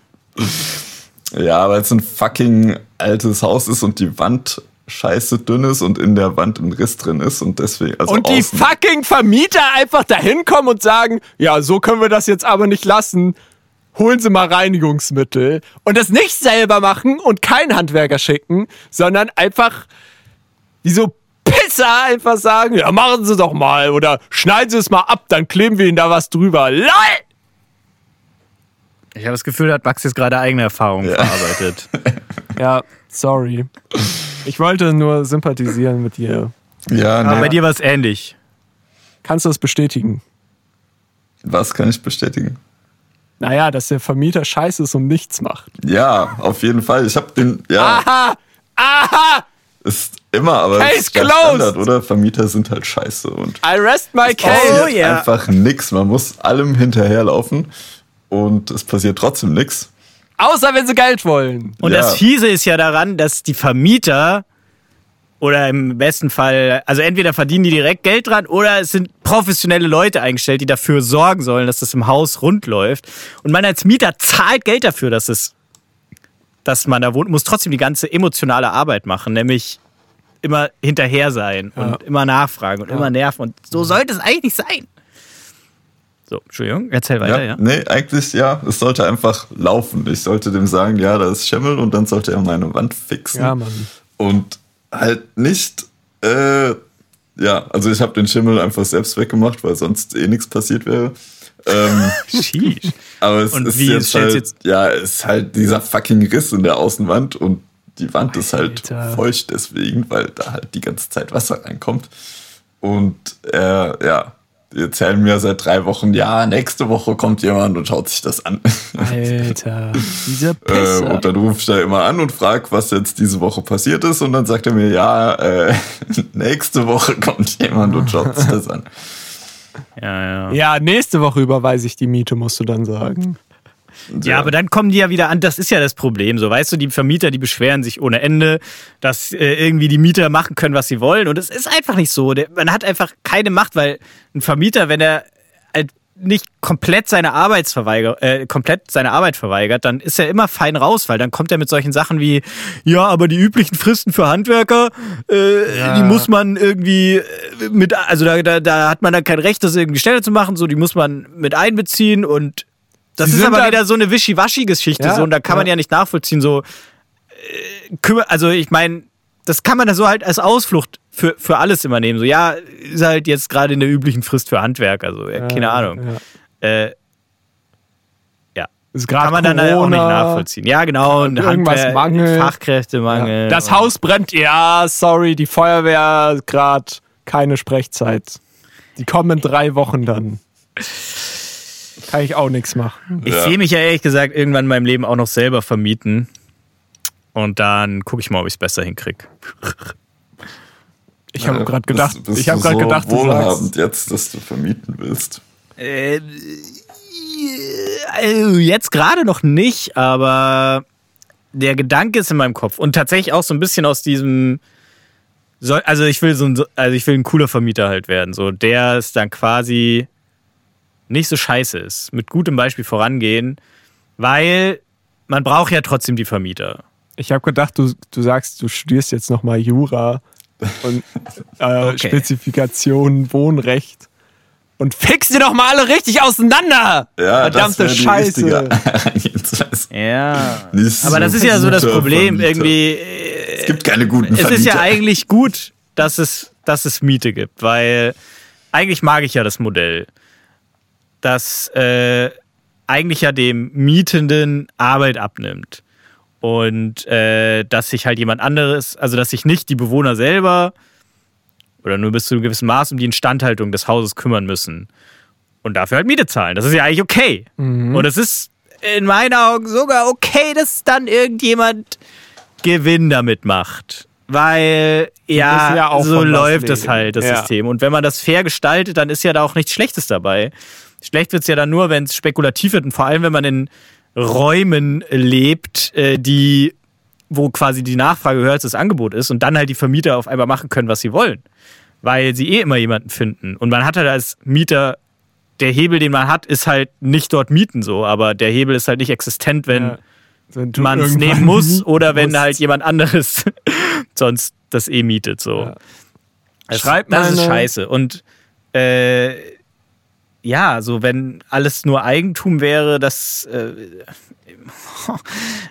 Ja, weil es ein fucking altes Haus ist und die Wand scheiße dünn ist und in der Wand ein Riss drin ist und deswegen. Also und die außen- fucking Vermieter einfach dahin kommen und sagen, ja, so können wir das jetzt aber nicht lassen. Holen Sie mal Reinigungsmittel und das nicht selber machen und keinen Handwerker schicken, sondern einfach wie so Pisser einfach sagen, ja, machen Sie doch mal oder schneiden Sie es mal ab, dann kleben wir Ihnen da was drüber. LOL! Ich habe das Gefühl, da hat Max jetzt gerade eigene Erfahrungen verarbeitet. Ja, sorry. Ich wollte nur sympathisieren mit dir. Ja, Aber nee, bei dir war es ähnlich. Kannst du das bestätigen? was kann ich bestätigen? Naja, dass der Vermieter scheiße ist und nichts macht. Ja, auf jeden Fall. Ich habe den, ja, Aha! Aha! Ist immer, aber Case es ist closed. Standard, oder? Vermieter sind halt scheiße und I rest my passiert case. Oh, ja. einfach nix. Man muss allem hinterherlaufen und es passiert trotzdem nix. Außer wenn sie Geld wollen. Und Ja. das Fiese ist ja daran, dass die Vermieter oder im besten Fall, also entweder verdienen die direkt Geld dran oder es sind professionelle Leute eingestellt, die dafür sorgen sollen, dass das im Haus rund läuft. Und man als Mieter zahlt Geld dafür, dass es, dass man da wohnt, muss trotzdem die ganze emotionale Arbeit machen, nämlich immer hinterher sein und Ja. immer nachfragen und immer nerven. Und so sollte es eigentlich nicht sein. So, Entschuldigung, erzähl weiter, ja. Nee, eigentlich ja. Es sollte einfach laufen. Ich sollte dem sagen, ja, da ist Schimmel und dann sollte er meine Wand fixen. Ja, Mann. Und halt nicht, äh, ja, also ich habe den Schimmel einfach selbst weggemacht, weil sonst eh nichts passiert wäre. Ähm, aber es Und ist wie jetzt halt, jetzt- ja, es ist halt dieser fucking Riss in der Außenwand und die Wand ist halt Alter. feucht deswegen, weil da halt die ganze Zeit Wasser reinkommt. Und er, ja, die erzählen mir seit drei Wochen, ja, nächste Woche kommt jemand und schaut sich das an. Alter, dieser Äh, Pisser. und dann rufe ich da immer an und frage, was jetzt diese Woche passiert ist. Und dann sagt er mir, ja, äh, nächste Woche kommt jemand und schaut sich das an. Ja, ja. ja, nächste Woche überweise ich die Miete, musst du dann sagen. Ja, aber dann kommen die ja wieder an. Das ist ja das Problem. So, weißt du, die Vermieter, die beschweren sich ohne Ende, dass äh, irgendwie die Mieter machen können, was sie wollen. Und es ist einfach nicht so. Der, man hat einfach keine Macht, weil ein Vermieter, wenn er nicht komplett seine Arbeit verweigert, äh, komplett seine Arbeit verweigert, dann ist er immer fein raus, weil dann kommt er mit solchen Sachen wie, ja, aber die üblichen Fristen für Handwerker, äh, Ja. die muss man irgendwie äh, mit, also da, da, da hat man dann kein Recht, das irgendwie schneller zu machen, so die muss man mit einbeziehen und das Sie ist aber dann- wieder so eine Wischiwaschi-Geschichte, Ja, so, und da kann man ja. ja nicht nachvollziehen, so, äh, also ich meine, das kann man da so halt als Ausflucht für, für alles immer nehmen. So, ja, ist halt jetzt gerade in der üblichen Frist für Handwerk, also ja, keine Ahnung. Ja. Äh, Ist gerade kann man dann halt auch nicht nachvollziehen. Ja, genau, ein Irgendwas Handwerk, Mangel. Fachkräftemangel. Ja. Das und- Haus brennt, ja, sorry, die Feuerwehr gerade keine Sprechzeit. Die kommen in drei Wochen dann. Kann ich auch nichts machen. Ich Ja. sehe mich ja ehrlich gesagt irgendwann in meinem Leben auch noch selber vermieten. Und dann gucke ich mal, ob ich es besser hinkriege. Ich habe Äh, gerade bist- gedacht, bist ich habe du gerade so gedacht, du wohlhabend sagst. jetzt, dass du vermieten willst. Äh, äh, jetzt gerade noch nicht, aber der Gedanke ist in meinem Kopf. Und tatsächlich auch so ein bisschen aus diesem. soll- Also ich will so ein, also ich will ein cooler Vermieter halt werden. So, der es dann quasi nicht so scheiße ist. Mit gutem Beispiel vorangehen, weil man braucht ja trotzdem die Vermieter. Ich habe gedacht, du, du sagst, du studierst jetzt nochmal Jura und äh, Okay. Spezifikation, Wohnrecht. Und fix die doch mal alle richtig auseinander! Ja, Verdammte das wäre die Scheiße. Ja. Nicht Aber das so ist ja so das Problem. Vermieter. Irgendwie. äh, Es gibt keine guten es Vermieter. ist ja eigentlich gut, dass es, dass es Miete gibt, weil eigentlich mag ich ja das Modell, dass äh, eigentlich ja dem Mietenden Arbeit abnimmt und äh, dass sich halt jemand anderes, also dass sich nicht die Bewohner selber oder nur bis zu einem gewissen Maß um die Instandhaltung des Hauses kümmern müssen und dafür halt Miete zahlen. Das ist ja eigentlich okay. Und es ist in meinen Augen sogar okay, dass dann irgendjemand Gewinn damit macht. Weil, ja, ja so läuft es halt, das Ja. System. Und wenn man das fair gestaltet, dann ist ja da auch nichts Schlechtes dabei. Schlecht wird es ja dann nur, wenn es spekulativ wird und vor allem, wenn man in Räumen lebt, äh, die, wo quasi die Nachfrage höher als das Angebot ist und dann halt die Vermieter auf einmal machen können, was sie wollen. Weil sie eh immer jemanden finden. Und man hat halt als Mieter, der Hebel, den man hat, ist halt nicht dort mieten so, aber der Hebel ist halt nicht existent, wenn Ja. Wenn man es nehmen muss oder wenn musst. halt jemand anderes sonst das eh mietet. So. Ja. Das, Schreibt das ist scheiße. Und äh, ja, so wenn alles nur Eigentum wäre, das äh,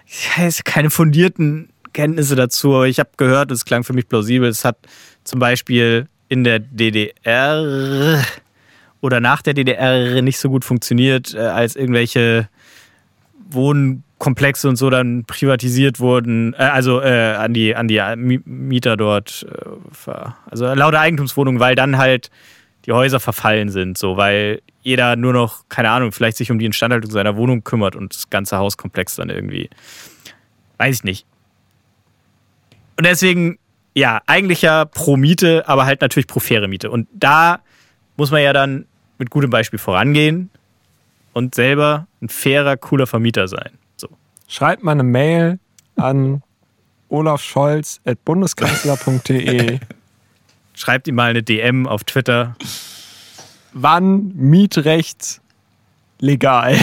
ich weiß keine fundierten Kenntnisse dazu, aber ich habe gehört, es klang für mich plausibel. Es hat zum Beispiel in der DDR oder nach der DDR nicht so gut funktioniert, äh, als irgendwelche Wohnkomplexe und so dann privatisiert wurden, äh, also äh, an die, an die Mi- Mieter dort, äh, also lauter Eigentumswohnungen, weil dann halt die Häuser verfallen sind, so, weil jeder nur noch, keine Ahnung, vielleicht sich um die Instandhaltung seiner Wohnung kümmert und das ganze Hauskomplex dann irgendwie, weiß ich nicht. Und deswegen, ja, eigentlich ja pro Miete, aber halt natürlich pro faire Miete. Und da muss man ja dann mit gutem Beispiel vorangehen und selber ein fairer, cooler Vermieter sein. So. Schreibt mal eine Mail an olafscholz.bundeskanzler.de. Schreibt ihm mal eine DM auf Twitter. Wann Mietrecht legal?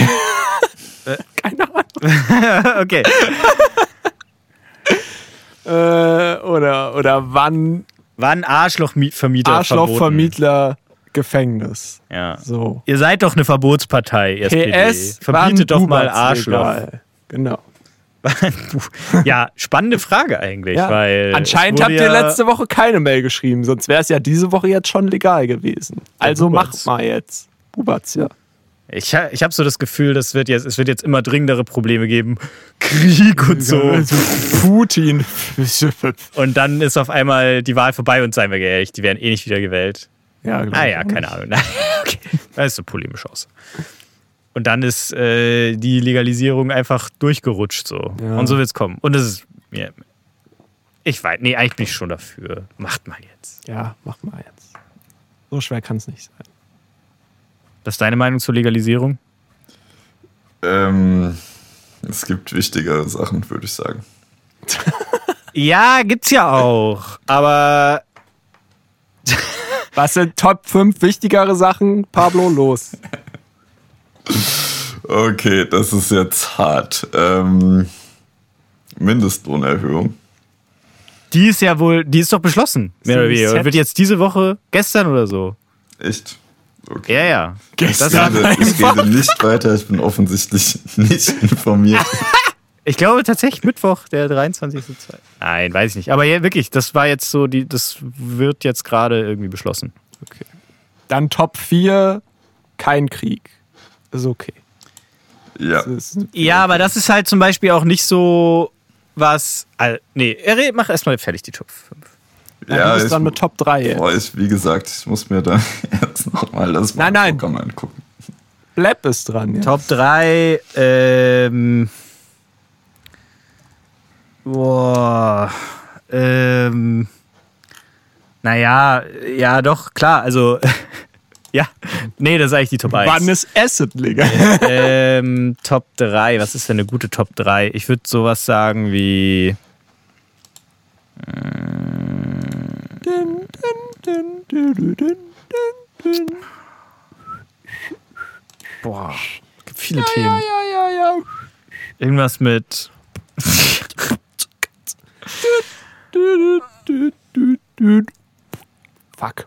Äh. Keine Ahnung. okay. Äh, oder, oder wann Wann Arschlochvermieter Arschlochvermietler Gefängnis. Ja. So. Ihr seid doch eine Verbotspartei, SPD. PS, Verbietet doch mal Arschloch. legal? Genau. Ja, spannende Frage eigentlich, Ja. weil. Anscheinend habt ihr ja- letzte Woche keine Mail geschrieben, sonst wäre es ja diese Woche jetzt schon legal gewesen. Also macht mal jetzt. Bubatz, ja. Ich, ich habe so das Gefühl, das wird jetzt, es wird jetzt immer dringendere Probleme geben. Krieg und so. Putin. Und dann ist auf einmal die Wahl vorbei und seien wir ehrlich, die werden eh nicht wieder gewählt. ja, glaub Ah ja, keine. Ahnung. okay. Das ist so polemisch aus. Und dann ist äh, die Legalisierung einfach durchgerutscht so. Ja. Und so wird es kommen. Und das ist mir. Ich weiß, nee, eigentlich bin ich schon dafür. Macht mal jetzt. Ja, mach mal jetzt. So schwer kann es nicht sein. Was ist deine Meinung zur Legalisierung? Ähm, es gibt wichtigere Sachen, würde ich sagen. Ja, gibt's ja auch. Aber Was sind Top 5 wichtigere Sachen? Pablo, los. Okay, das ist jetzt hart. Ähm, Mindestlohnerhöhung. die ist ja wohl, die ist doch beschlossen. Mehr oder weniger. Wird jetzt diese Woche, gestern oder so. Echt? Okay. Ja, ja. Gestern. Ich Das, rede, ich rede nicht weiter, ich bin offensichtlich nicht informiert. Ich glaube tatsächlich Mittwoch, der 23.2. Nein, weiß ich nicht. Aber ja, wirklich, das war jetzt so, die, das wird jetzt gerade irgendwie beschlossen. Dann Top 4, kein Krieg. Ist okay. Ja. Das ist, Ja, aber das ist halt zum Beispiel auch nicht so was. Äh, nee, mach erstmal fertig die Top 5. ja, ja, du bist ich, dann mit Top 3 jetzt. boah, ich, wie gesagt, ich muss mir da jetzt nochmal das Nein, nein. Programm angucken. Blab ist dran. Ja. Top 3, ähm. Boah. Ähm. Naja, ja, doch, klar, also. ja, nee, das ist eigentlich die Top 1. Wann ist Acid legal? ähm, Top 3, was ist denn eine gute Top 3? Ich würde sowas sagen wie. Dun. Boah, es gibt viele Ja, Themen. ja, ja, ja. Irgendwas mit. Fuck.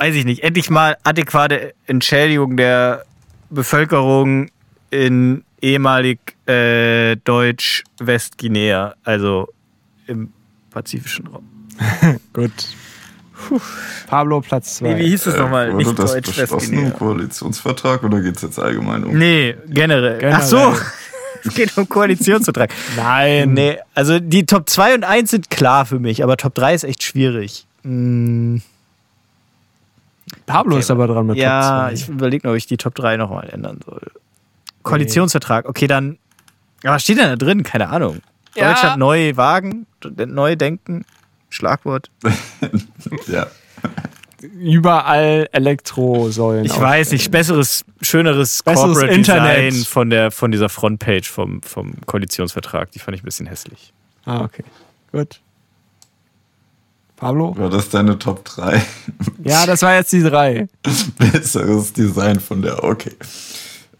Weiß ich nicht, endlich mal adäquate Entschädigung der Bevölkerung in ehemalig äh, Deutsch-Westguinea, also im pazifischen Raum. Gut. Pablo Platz 2. Nee, wie hieß es nochmal? Äh, Wurde Nicht das beschlossen im. Koalitionsvertrag oder geht es jetzt allgemein um? Nee, generell. Generell. Ach so, es geht um Koalitionsvertrag. Nein. Nee, also die Top 2 und 1 sind klar für mich, aber Top 3 ist echt schwierig. Hm, Pablo ist aber dran mit ja, Top 2. ich überlege noch, ob ich die Top 3 nochmal ändern soll. Koalitionsvertrag, okay, dann. Aber was steht denn da drin? Keine Ahnung. Ja. Deutschland neu wagen, neu denken, Schlagwort. Ja. Überall Elektrosäulen. Ich weiß nicht, besseres, schöneres, Besseres Corporate Internet. Design von, der, von dieser Frontpage vom, vom Koalitionsvertrag. Die fand ich ein bisschen hässlich. Ah, okay. Gut. Pablo? War das deine Top 3? Ja, das war jetzt die 3. Besseres Design von der, okay.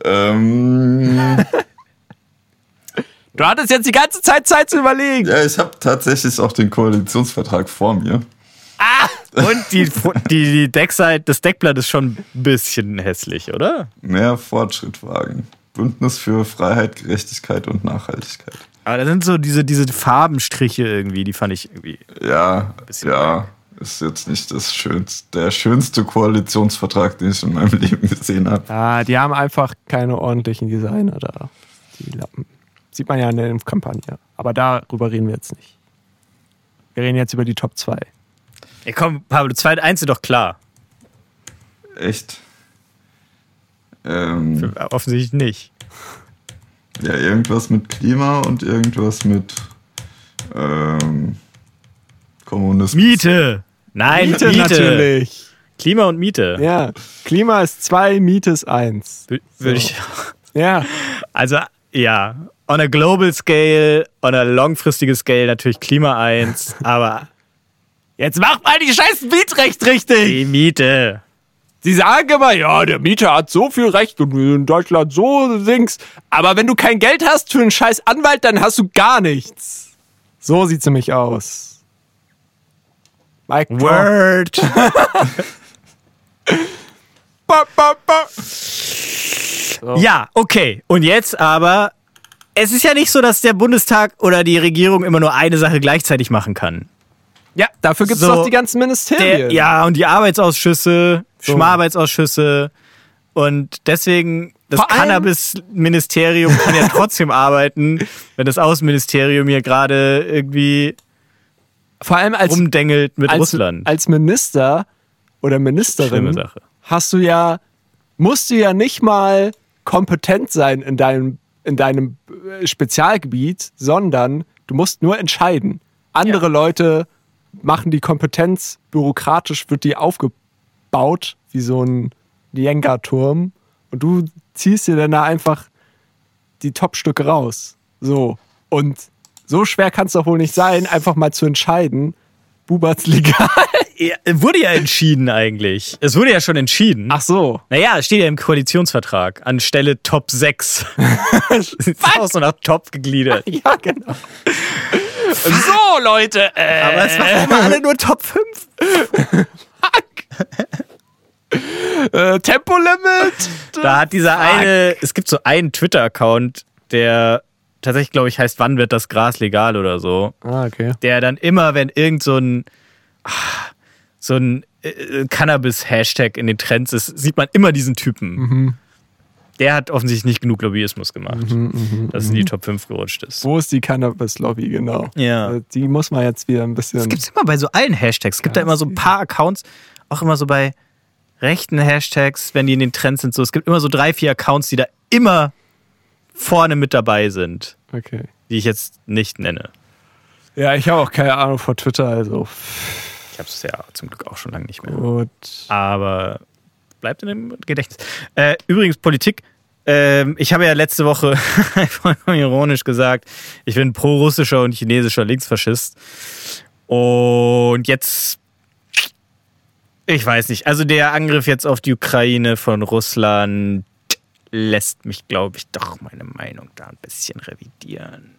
Ähm, Du hattest jetzt die ganze Zeit Zeit zu überlegen. Ja, ich habe tatsächlich auch den Koalitionsvertrag vor mir. Und die, die, die Deckseite, das Deckblatt ist schon ein bisschen hässlich, oder? Mehr Fortschritt wagen. Bündnis für Freiheit, Gerechtigkeit und Nachhaltigkeit. Aber da sind so diese, diese Farbenstriche irgendwie, die fand ich irgendwie. Ja, bisschen ja, ist jetzt nicht das schönste, der schönste Koalitionsvertrag, den ich in meinem Leben gesehen habe. Ah, die haben einfach keine ordentlichen Designer da. Die Lappen. Sieht man ja in der Impfkampagne. Aber darüber reden wir jetzt nicht. Wir reden jetzt über die Top 2. Ey, komm, Pablo, 2 1 ist doch klar. Echt? Ähm, Offensichtlich nicht. Ja, irgendwas mit Klima und irgendwas mit ähm, Kommunismus. Miete! Nein, Miete, natürlich. Klima und Miete. Ja. Klima ist 2, Miete ist 1. Wür- Würde So. ich. Ja. Also, ja. On a global scale, on a langfristige Scale natürlich Klima 1, aber Jetzt macht mal die scheiß Mietrecht richtig. die Miete. Sie sagen immer, ja, der Mieter hat so viel Recht und in Deutschland so Dings. Aber wenn du kein Geld hast für einen scheiß Anwalt, dann hast du gar nichts. So sieht's nämlich aus. Mike. Word. Ba, ba, ba. Ja, okay. Und jetzt aber, es ist ja nicht so, dass der Bundestag oder die Regierung immer nur eine Sache gleichzeitig machen kann. Ja, dafür gibt's So, doch die ganzen Ministerien. Der, ja, und die Arbeitsausschüsse, So. Schmarbeitsausschüsse. Und deswegen, das Cannabis-Ministerium kann ja trotzdem arbeiten, wenn das Außenministerium hier gerade irgendwie Vor allem als, rumdengelt mit als, Russland. als Minister oder Ministerin hast du ja, musst du ja nicht mal kompetent sein in deinem, in deinem äh, Spezialgebiet, sondern du musst nur entscheiden. Andere Ja. Leute machen die Kompetenz, bürokratisch wird die aufgebaut, wie so ein Jenga-Turm. Und du ziehst dir dann da einfach die Top-Stücke raus. So. Und so schwer kann es doch wohl nicht sein, einfach mal zu entscheiden, Bubert's legal. Ja, wurde ja entschieden eigentlich. Es wurde ja schon entschieden. Ach so. Naja, es steht ja im Koalitionsvertrag. Anstelle Top 6. ist auch so nach Top gegliedert. Ja, genau. so, Leute. Äh, Aber es machen immer alle nur Top 5. äh, Tempolimit. Da hat dieser eine, es gibt so einen Twitter-Account, der tatsächlich, glaube ich, heißt, wann wird das Gras legal oder so. Ah, okay. Der dann immer, wenn irgend so ein, ah, so ein äh, Cannabis-Hashtag in den Trends ist, sieht man immer diesen Typen. Der hat offensichtlich nicht genug Lobbyismus gemacht, dass es in die Top 5 gerutscht ist. Wo ist die Cannabis-Lobby, genau? Ja. Äh, Die muss man jetzt wieder ein bisschen. Das gibt es immer bei so allen Hashtags. Es gibt da immer so ein paar Accounts, auch immer so bei rechten Hashtags, wenn die in den Trends sind. So, es gibt immer so drei, vier Accounts, die da immer vorne mit dabei sind, Okay. die ich jetzt nicht nenne. Ja, ich habe auch keine Ahnung von Twitter, also Ich habe es ja zum Glück auch schon lange nicht mehr. gut. Aber bleibt in dem Gedächtnis. Äh, übrigens, Politik. Ähm, ich habe ja letzte Woche vollkommen ironisch gesagt, ich bin pro-russischer und chinesischer Linksfaschist. Und jetzt, ich weiß nicht, also der Angriff jetzt auf die Ukraine von Russland lässt mich, glaube ich, doch meine Meinung da ein bisschen revidieren.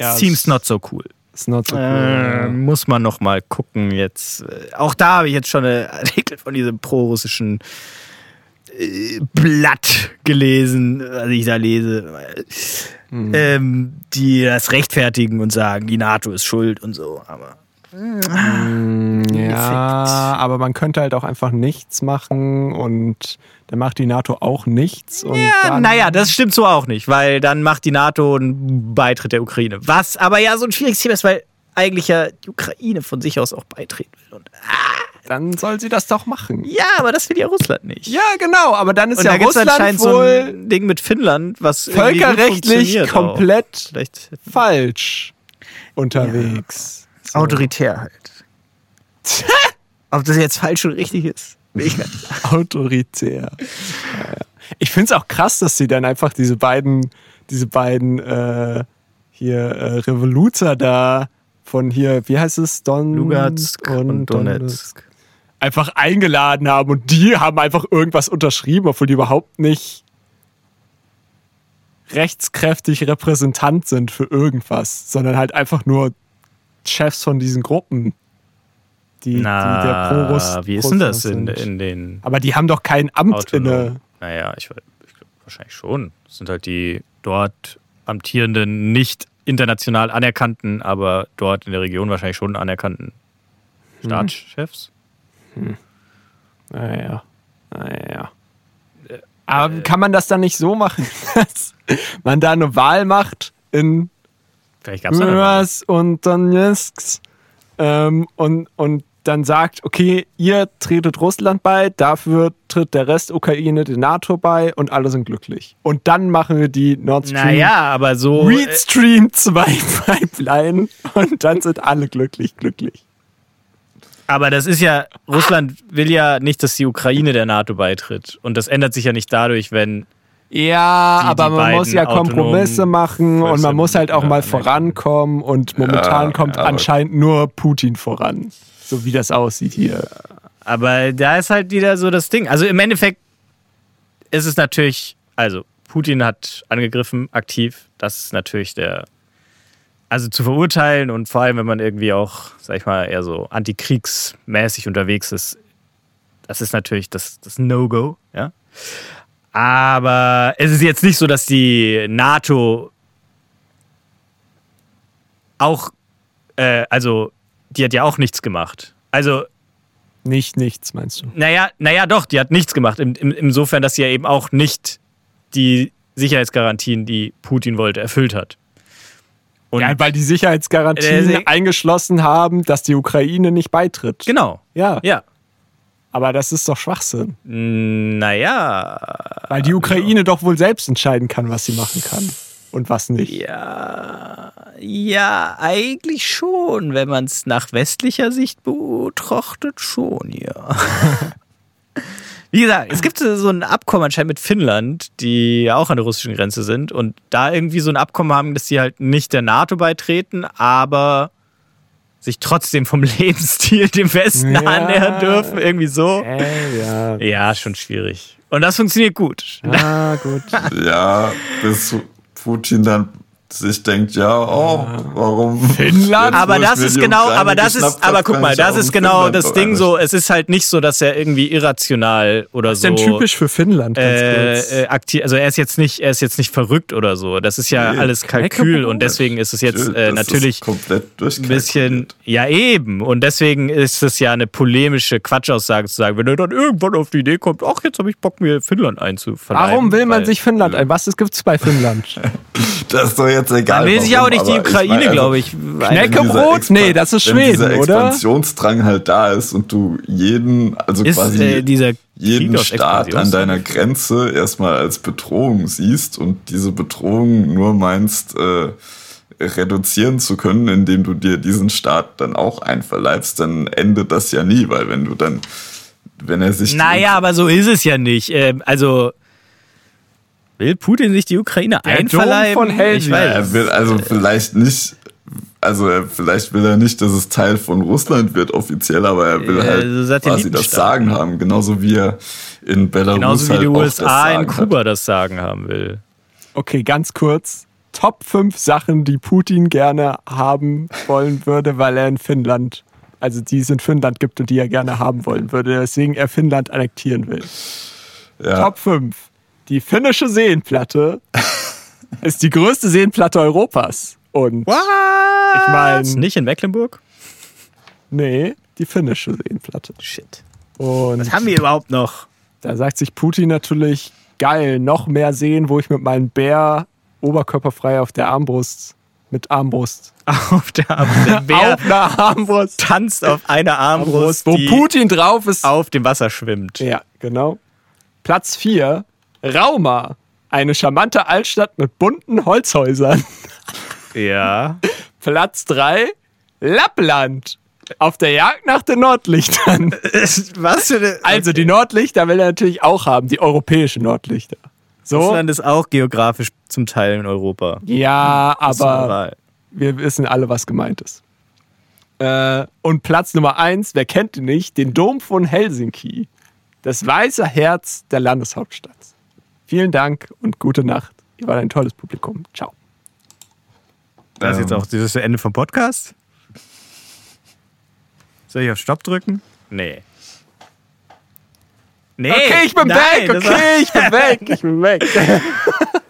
Ja, Seems not so cool. Ist not so cool. Äh, muss man noch mal gucken jetzt. Äh, Auch da habe ich jetzt schon einen Artikel von diesem prorussischen äh, Blatt gelesen, was ich da lese, Hm. ähm, die das rechtfertigen und sagen, die NATO ist schuld und so. Aber Mm, ja, aber man könnte halt auch einfach nichts machen und dann macht die NATO auch nichts. Ja, naja, das stimmt so auch nicht, weil dann macht die NATO einen Beitritt der Ukraine. Was aber ja so ein schwieriges Thema ist, weil eigentlich ja die Ukraine von sich aus auch beitreten will. Und, Dann soll sie das doch machen. ja, aber das will ja Russland nicht. Ja, genau, aber dann ist Und ja da Russland anscheinend so wohl ein Ding mit Finnland, was völkerrechtlich komplett falsch unterwegs. So. autoritär halt. Ob das jetzt falsch und richtig ist? autoritär. Ich finde es auch krass, dass sie dann einfach diese beiden, diese beiden äh, hier äh, Revoluzer da von hier, wie heißt es, Don Lugansk und Donetsk. einfach eingeladen haben und die haben einfach irgendwas unterschrieben, obwohl die überhaupt nicht rechtskräftig Repräsentant sind für irgendwas, sondern halt einfach nur Chefs von diesen Gruppen, die, die Na, der Pro-Russ. wie ist denn das in, in den Aber die haben doch kein Amt inne. Autonomen? Naja, ich, ich glaube wahrscheinlich schon. Das sind halt die dort amtierenden, nicht international anerkannten, aber dort in der Region wahrscheinlich schon anerkannten Staatschefs. Naja, naja. Aber kann man das dann nicht so machen, dass man da eine Wahl macht in Vielleicht gab es eine Wahl. Luhansk und Donetsk ähm, und, und dann sagt, okay, ihr tretet Russland bei, dafür tritt der Rest Ukraine der NATO bei und alle sind glücklich. Und dann machen wir die Nord Stream Naja, aber so. Read äh, Stream 2 Pipeline und dann sind alle glücklich, glücklich. Aber das ist ja, Russland will ja nicht, dass die Ukraine der NATO beitritt. Und das ändert sich ja nicht dadurch, wenn. Ja, Die- aber die man muss ja Kompromisse machen und man muss halt auch ja mal vorankommen und momentan Ja, kommt aber- anscheinend nur Putin voran. So wie das aussieht hier. Aber da ist halt wieder so das Ding. Also im Endeffekt ist es natürlich, also Putin hat angegriffen, aktiv. Das ist natürlich der, also zu verurteilen und vor allem, wenn man irgendwie auch, sag ich mal, eher so antikriegsmäßig unterwegs ist, das ist natürlich das, das No-Go, ja. Aber es ist jetzt nicht so, dass die NATO auch, äh, also die hat ja auch nichts gemacht. Also Nicht nichts, meinst du? naja, naja, doch, die hat nichts gemacht. Im, im, insofern, dass sie ja eben auch nicht die Sicherheitsgarantien, die Putin wollte, erfüllt hat. Und ja, weil die Sicherheitsgarantien Äh, eingeschlossen haben, dass die Ukraine nicht beitritt. genau, Ja, ja. aber das ist doch Schwachsinn. Naja, Weil die Ukraine doch wohl selbst entscheiden kann, was sie machen kann und was nicht. ja, ja, eigentlich schon, wenn man es nach westlicher Sicht betrachtet, schon, ja. Wie gesagt, es gibt so ein Abkommen anscheinend mit Finnland, die ja auch an der russischen Grenze sind und da irgendwie so ein Abkommen haben, dass sie halt nicht der NATO beitreten, aber sich trotzdem vom Lebensstil dem Westen Ja. annähern dürfen, irgendwie so. Äh, ja. Ja, schon schwierig. Und das funktioniert gut. Ah, gut. Ja, bis Putin dann sich denkt, ja, oh, warum? Finnland? Wo Aber das ist genau, aber das ist, aber guck mal, das ist genau Finnland das Ding so. Es ist halt nicht so, dass er irgendwie irrational oder Was ist so. denn typisch für Finnland? Äh, äh, aktiv, also er ist jetzt nicht, er ist jetzt nicht verrückt oder so. Das ist ja Nee, alles Kalkül und deswegen ist es jetzt Das äh, ist natürlich komplett ein bisschen, ja eben. Und deswegen ist es ja eine polemische Quatschaussage zu sagen, wenn er dann irgendwann auf die Idee kommt, ach, jetzt habe ich Bock, mir Finnland einzuverleiben. Warum will man sich Finnland ein? Was gibt es bei Finnland? Das ist doch jetzt egal. Man will sich auch nicht die Ukraine, also, glaube ich. wenn Knäckebrot? dieser Nee, das ist wenn Schweden, dieser oder? Expansionsdrang halt da ist und du jeden, also Ist quasi äh, dieser jeden Staat an deiner Grenze erstmal als Bedrohung siehst und diese Bedrohung nur meinst, äh, reduzieren zu können, indem du dir diesen Staat dann auch einverleibst, dann endet das ja nie, weil wenn du dann, wenn er sich Naja, aber so ist es ja nicht. Ähm, also will Putin sich die Ukraine Der einverleiben? Dom von ich Helsinki. weiß. Er will also vielleicht nicht, also vielleicht will er nicht, dass es Teil von Russland wird offiziell, aber er will Ja, halt so quasi das. Sagen haben, genauso wie er in Belarus Genauso wie halt die auch das USA in Kuba das Sagen haben will. Okay, ganz kurz. Top 5 Sachen, die Putin gerne haben wollen würde, weil er in Finnland, also die es in Finnland gibt und die er gerne haben wollen würde, deswegen er Finnland annektieren will. hat. Ja. Top 5. Die finnische Seenplatte ist die größte Seenplatte Europas. Und What? Ich mein- Nicht in Mecklenburg? nee, die finnische Seenplatte. Shit. Und Was haben wir überhaupt noch? da sagt sich Putin natürlich, geil, noch mehr Seen, wo ich mit meinem Bär oberkörperfrei auf der Armbrust, mit Armbrust, Auf der, der Bär auf einer Armbrust, tanzt auf einer Armbrust, wo die Putin drauf ist. auf dem Wasser schwimmt. Ja, genau. Platz 4, Rauma. Eine charmante Altstadt mit bunten Holzhäusern. Ja. Platz 3, Lappland. Auf der Jagd nach den Nordlichtern. Was für eine. Also die Nordlichter will er natürlich auch haben, die europäischen Nordlichter. So? Russland ist auch geografisch zum Teil in Europa. Ja, aber wir wissen alle, was gemeint ist. Äh, und Platz Nummer 1, wer kennt ihn nicht? Den Dom von Helsinki. Das weiße Herz der Landeshauptstadt. Vielen Dank und gute Nacht. Ihr wart ein tolles Publikum. Ciao. Das ist Ähm, jetzt auch dieses Ende vom Podcast? Soll ich auf Stopp drücken? Nee. Nee. Okay, ich bin nein, weg. Okay, ich bin weg. Ich bin weg.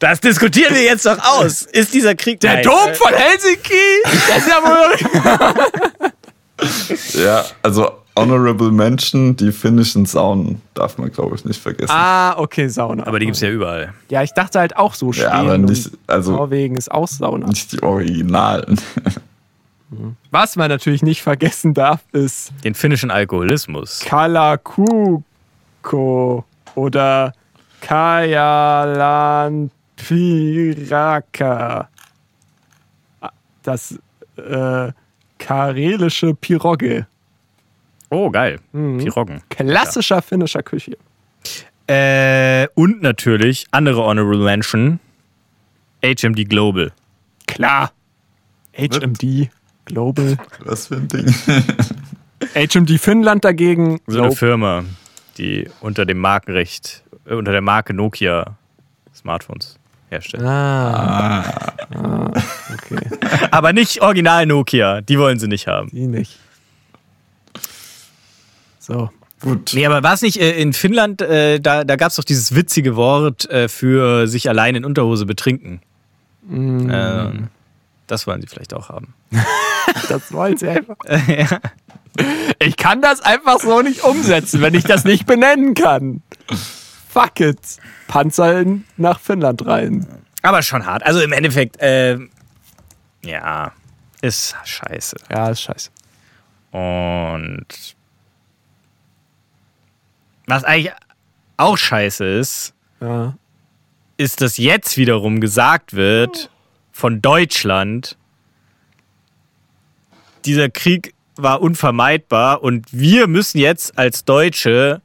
Das diskutieren wir jetzt doch aus. Ist dieser Krieg Der Nein. Dom von Helsinki? Das ist ja wohl. Ja, also Honorable Mention, die finnischen Saunen darf man, glaube ich, nicht vergessen. Ah, okay, Sauna. Aber die gibt es ja überall. Ja, ich dachte halt auch so Schweden ja, aber nicht, also Norwegen ist auch Sauna. nicht die Originalen. Was man natürlich nicht vergessen darf, ist Den finnischen Alkoholismus. Kalakuko oder Kajalanpiraka. Das äh, karelische Pirogge. Oh, geil. Mhm. Piroggen. Klassischer finnischer Küche. Äh, und natürlich andere Honorable Mention. HMD Global. Klar. HMD Global. Was für ein Ding. HMD Finnland dagegen. So eine Nope. Firma, die unter dem Markenrecht, äh, unter der Marke Nokia Smartphones herstellt. Ah. ah. Okay. Aber nicht original Nokia. Die wollen sie nicht haben. Die nicht. So. Gut. Nee, aber war es nicht äh, in Finnland, äh, da, da gab es doch dieses witzige Wort äh, für sich allein in Unterhose betrinken. Mm, Ähm, das wollen sie vielleicht auch haben. Das wollen sie einfach. Ich kann das einfach so nicht umsetzen, wenn ich das nicht benennen kann. Fuck it. Panzer in, nach Finnland rein. Aber schon hart. Also im Endeffekt, äh, ja, ist scheiße. Ja, ist scheiße. Und was eigentlich auch scheiße ist, Ja. ist, dass jetzt wiederum gesagt wird von Deutschland, dieser Krieg war unvermeidbar und wir müssen jetzt als Deutsche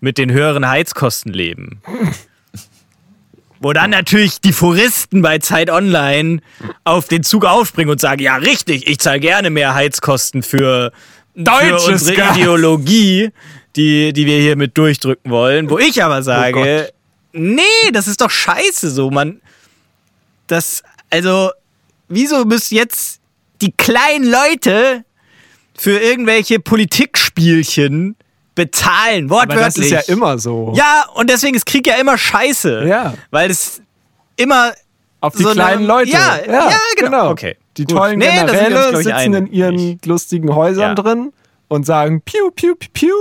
mit den höheren Heizkosten leben. Wo dann natürlich die Foristen bei Zeit Online auf den Zug aufspringen und sagen, ja richtig, ich zahle gerne mehr Heizkosten für, für unsere Gas. Ideologie, die, die wir hier mit durchdrücken wollen. Wo ich aber sage, nee, das ist doch scheiße so, man. Das, also, wieso müssen jetzt die kleinen Leute für irgendwelche Politikspielchen bezahlen? Aber Wortwörtlich. das ist ja immer so. Ja, und deswegen ist Krieg ja immer scheiße. Ja. Weil es immer. Auf die so eine- kleinen Leute. Ja, ja, genau. Okay, Die gut. tollen Nee, Generäle ich, sitzen in ihren lustigen Häusern Ja. drin und sagen piu, piu, piu, piu.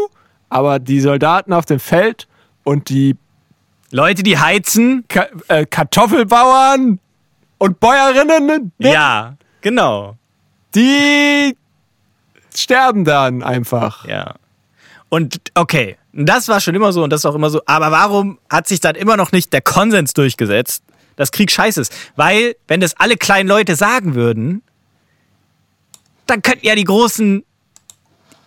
Aber die Soldaten auf dem Feld und die Leute, die heizen. Ka äh, Kartoffelbauern und Bäuerinnen, Ja, genau. die sterben dann einfach. Ja. Und okay, das war schon immer so und das ist auch immer so. Aber warum hat sich dann immer noch nicht der Konsens durchgesetzt, dass Krieg scheiße ist? Weil, wenn das alle kleinen Leute sagen würden, dann könnten ja die Großen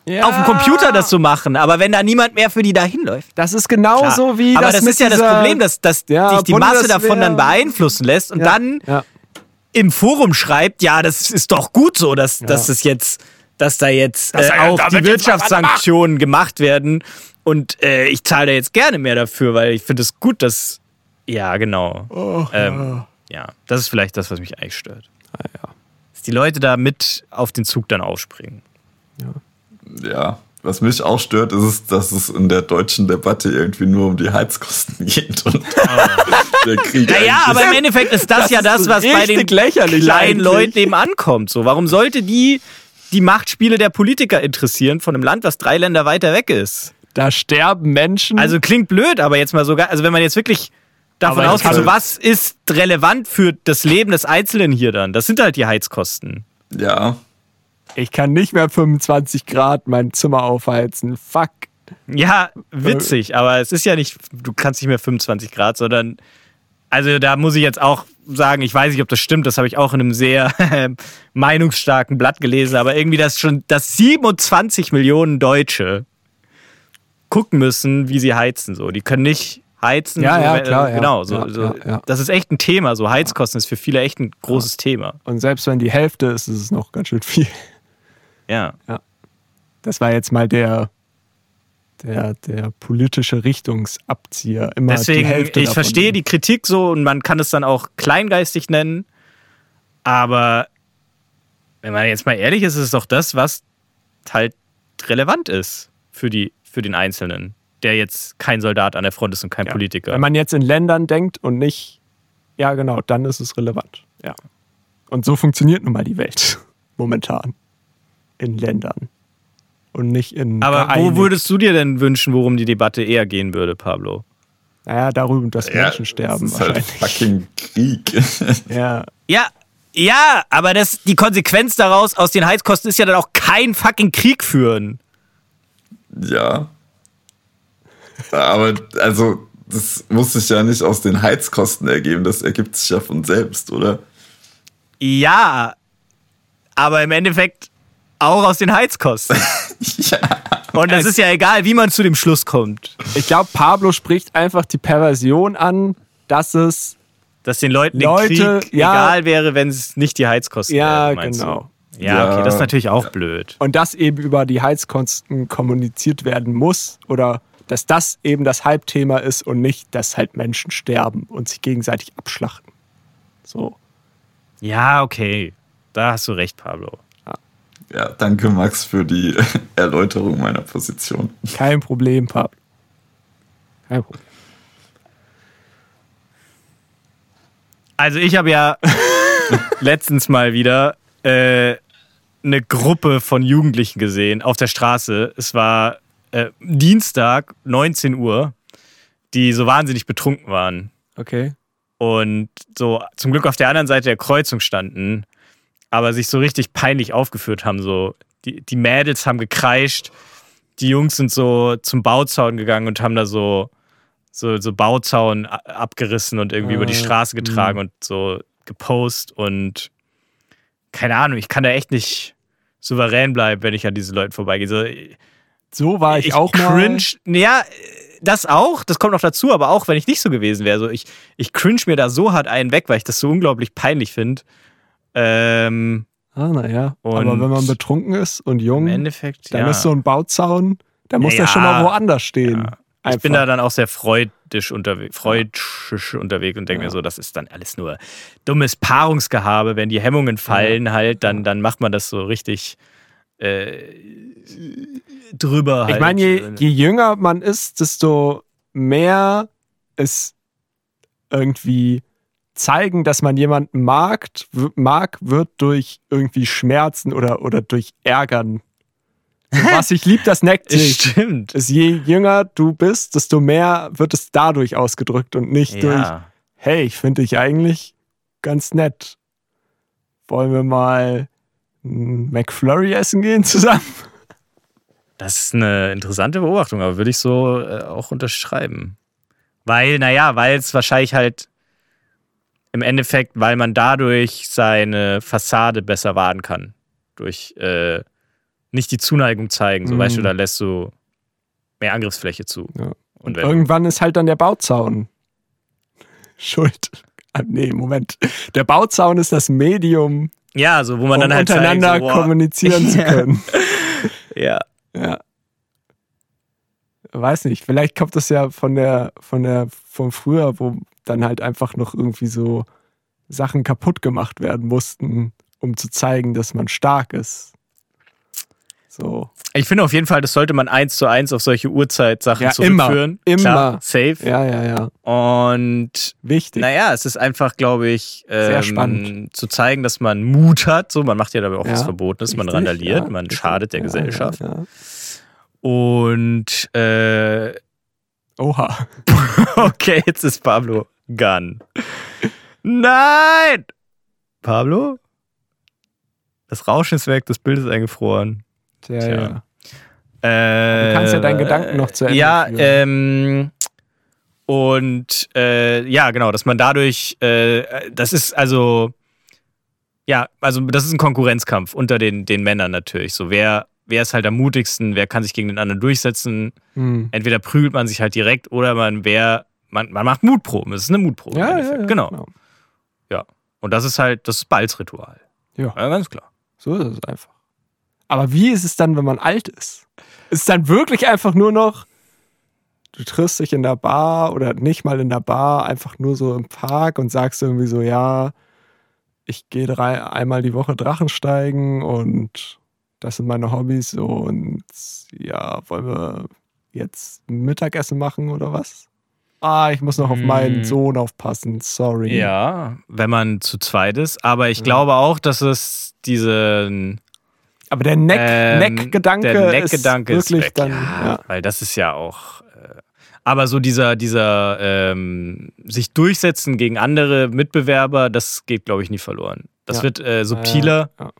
Ja. auf dem Computer das so machen. Aber wenn da niemand mehr für die da hinläuft. Das ist genauso Klar. wie Aber das das, mit ist ja das Problem, dass, dass Ja, sich die Masse davon dann beeinflussen lässt und ja, dann ja. im Forum schreibt, ja, das ist doch gut so, dass, dass es jetzt, dass da jetzt Dass äh, auch die Wirtschaftssanktionen gemacht werden und äh, ich zahle da jetzt gerne mehr dafür, weil ich finde es gut, dass ja genau, Oh, ähm, ja, das ist vielleicht das, was mich eigentlich stört, Ah, ja. dass die Leute da mit auf den Zug dann aufspringen. Ja, was mich auch stört, ist, es, dass es in der deutschen Debatte irgendwie nur um die Heizkosten geht und der Krieg. Naja, aber im Endeffekt ist das, Das ja das, was bei den kleinen eigentlich. Leuten eben ankommt. So, warum sollte die die Machtspiele der Politiker interessieren von einem Land, was drei Länder weiter weg ist? Da sterben Menschen. Also klingt blöd, aber jetzt mal sogar, also wenn man jetzt wirklich davon ausgeht, das so kann- was ist relevant für das Leben des Einzelnen hier dann? Das sind halt die Heizkosten. Ja, ich kann nicht mehr 25 Grad mein Zimmer aufheizen. Fuck. Ja, witzig, aber es ist ja nicht, du kannst nicht mehr 25 Grad, sondern, also da muss ich jetzt auch sagen, ich weiß nicht, ob das stimmt, das habe ich auch in einem sehr meinungsstarken Blatt gelesen, aber irgendwie, dass schon, dass 27 Millionen Deutsche gucken müssen, wie sie heizen, so. Die können nicht heizen. Ja, so, ja, wenn- klar, ja. Genau, so, Ja, so. ja. Das ist echt ein Thema, so Heizkosten ist für viele echt ein großes Thema. Und selbst wenn die Hälfte ist, ist es noch ganz schön viel. Ja. Das war jetzt mal der der, der politische Richtungsabzieher. Immer Deswegen, Hälfte ich davon. verstehe die Kritik so und man kann es dann auch kleingeistig nennen. Aber wenn man jetzt mal ehrlich ist, ist es doch das, was halt relevant ist für, die, für den Einzelnen, der jetzt kein Soldat an der Front ist und kein Ja. Politiker. Wenn man jetzt in Ländern denkt und nicht, ja genau, dann ist es relevant. Ja. Und so funktioniert nun mal die Welt momentan. In Ländern. Und nicht in. Aber wo würdest du dir denn wünschen, worum die Debatte eher gehen würde, Pablo? Naja, darüber, dass Menschen das sterben ist halt wahrscheinlich. fucking Krieg. Ja. Ja, ja, aber das, die Konsequenz daraus aus den Heizkosten ist ja dann auch kein fucking Krieg führen. ja. Aber also, das muss sich ja nicht aus den Heizkosten ergeben. Das ergibt sich ja von selbst, oder? Ja, aber im Endeffekt auch aus den Heizkosten. ja. Und es ist ja egal, wie man zu dem Schluss kommt. Ich glaube, Pablo spricht einfach die Perversion an, dass es. Dass den Leuten Leute, Krieg ja. egal wäre, wenn es nicht die Heizkosten Ja, wären, meinst genau. Du? Ja, okay, Ja. das ist natürlich auch blöd. Und dass eben über die Heizkosten kommuniziert werden muss oder dass das eben das Halbthema ist und nicht, dass halt Menschen sterben und sich gegenseitig abschlachten. So. Ja, okay. Da hast du recht, Pablo. Ja, danke Max für die Erläuterung meiner Position. Kein Problem, Pablo. Kein Problem. Also ich habe ja letztens mal wieder äh, eine Gruppe von Jugendlichen gesehen auf der Straße. Es war äh, Dienstag, 19 Uhr, die so wahnsinnig betrunken waren Okay. und so zum Glück auf der anderen Seite der Kreuzung standen, aber sich so richtig peinlich aufgeführt haben. So die, die Mädels haben gekreischt, die Jungs sind so zum Bauzaun gegangen und haben da so so, so Bauzaun abgerissen und irgendwie über die Ah, Straße getragen und so gepost und keine Ahnung, ich kann da echt nicht souverän bleiben, wenn ich an diesen Leuten vorbeigehe. So, So war ich, auch mal. cringe. Ja, das auch, das kommt noch dazu, aber auch wenn ich nicht so gewesen wäre. So, ich, ich cringe mir da so hart einen weg, weil ich das so unglaublich peinlich finde. Ähm, Ah, naja. Aber wenn man betrunken ist und jung, Im Endeffekt, dann ja. ist so ein Bauzaun, da muss Ja, der schon mal ja. woanders stehen. Ja. Ich Einfach. bin da dann auch sehr freudisch unterwegs, freudisch unterwegs und denke Ja. mir so, das ist dann alles nur dummes Paarungsgehabe. Wenn die Hemmungen fallen, halt, dann, dann macht man das so richtig äh, drüber. Halt. Ich meine, je, je jünger man ist, desto mehr es irgendwie zeigen, dass man jemanden mag, mag wird durch irgendwie Schmerzen oder, oder durch Ärgern. Was ich lieb, das neckt sich. Stimmt. Ist je jünger du bist, desto mehr wird es dadurch ausgedrückt und nicht durch, Ja. hey, ich finde dich eigentlich ganz nett. Wollen wir mal McFlurry essen gehen zusammen? Das ist eine interessante Beobachtung, aber würde ich so äh, auch unterschreiben. Weil, naja, weil es wahrscheinlich halt im Endeffekt, weil man dadurch seine Fassade besser wahren kann. Durch äh, nicht die Zuneigung zeigen. So, Mhm. weißt du, da lässt du mehr Angriffsfläche zu. Ja. Und wenn, Irgendwann ist halt dann der Bauzaun schuld. Ah, nee, Moment. Der Bauzaun ist das Medium, ja, so, wo man um dann halt untereinander zeigt, so, kommunizieren zu können. Ja. Ja. Weiß nicht, vielleicht kommt das ja von der, von der, von früher, wo dann halt einfach noch irgendwie so Sachen kaputt gemacht werden mussten, um zu zeigen, dass man stark ist. So. Ich finde auf jeden Fall, das sollte man eins zu eins auf solche Uhrzeitsachen Ja, immer, zurückführen. immer. Klar, safe. Ja, ja, ja. Und Wichtig. Naja, es ist einfach, glaube ich, Sehr ähm, spannend. zu zeigen, dass man Mut hat. So, man macht ja dabei auch Ja, was Verbotenes, man Richtig, randaliert, ja, man schadet der Gesellschaft. Ja. Und äh, Oha. okay, jetzt ist Pablo Gun. Nein! Pablo? Das Rauschen ist weg, das Bild ist eingefroren. Tja, Tja. ja. Äh, Du kannst ja deinen Gedanken noch zu Ende Ja, führen. ähm, und äh, ja, genau, dass man dadurch, äh, das ist also, ja, also das ist ein Konkurrenzkampf unter den, den Männern natürlich. So, wer, wer ist halt am mutigsten, wer kann sich gegen den anderen durchsetzen? Hm. Entweder prügelt man sich halt direkt oder man wer, man, man macht Mutproben. Es ist eine Mutprobe. im Ja, ja, ja, genau. Und das ist halt, das Balzritual. Ja. ja, ganz klar. So ist es einfach. Aber wie ist es dann, wenn man alt ist? Ist es dann wirklich einfach nur noch, du triffst dich in der Bar oder nicht mal in der Bar, einfach nur so im Park und sagst irgendwie so, ja, ich gehe einmal die Woche Drachensteigen und das sind meine Hobbys und ja, wollen wir jetzt Mittagessen machen oder was? Ah, ich muss noch auf meinen Mm. Sohn aufpassen, sorry. Ja, wenn man zu zweit ist. Aber ich glaube auch, dass es diesen Aber der Neck, ähm, Neck-Gedanke der ist Neckgedanke ist wirklich weg. dann, ja, ja. weil das ist ja auch. Äh, aber so dieser, dieser ähm, sich durchsetzen gegen andere Mitbewerber, das geht, glaube ich, nie verloren. Das Ja. wird äh, subtiler. Ja,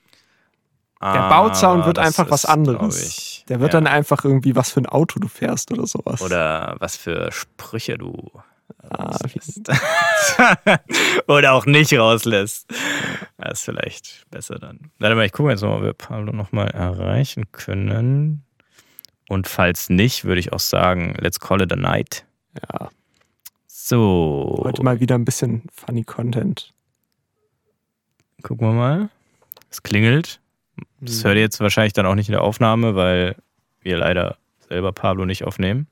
Der Bauzaun wird Ah, einfach was ist, anderes. Ich, Der wird ja. dann einfach irgendwie, was für ein Auto du fährst oder sowas. Oder was für Sprüche du Ah, rauslässt. Oder auch nicht rauslässt. Das ist vielleicht besser dann. Warte mal, ich gucke jetzt mal, ob wir Pablo nochmal erreichen können. Und falls nicht, würde ich auch sagen, let's call it a night. ja, So, heute mal wieder ein bisschen funny Content. gucken wir mal. Es klingelt. Das hört ihr jetzt wahrscheinlich dann auch nicht in der Aufnahme, weil wir leider selber Pablo nicht aufnehmen.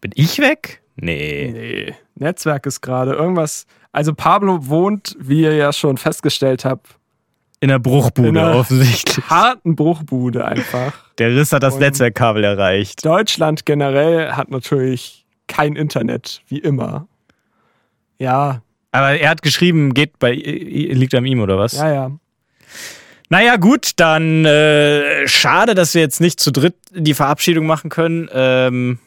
Bin ich weg? Nee. Nee, Netzwerk ist gerade irgendwas. Also Pablo wohnt, wie ihr ja schon festgestellt habt, In der Bruchbude In der- offensichtlich. harten Bruchbude einfach. Der Riss hat das Und- Netzwerkkabel erreicht. Deutschland generell hat natürlich kein Internet, wie immer. Ja, Aber er hat geschrieben, geht bei liegt an ihm oder was? ja, ja. Naja, gut, dann äh, schade, dass wir jetzt nicht zu dritt die Verabschiedung machen können. Ähm,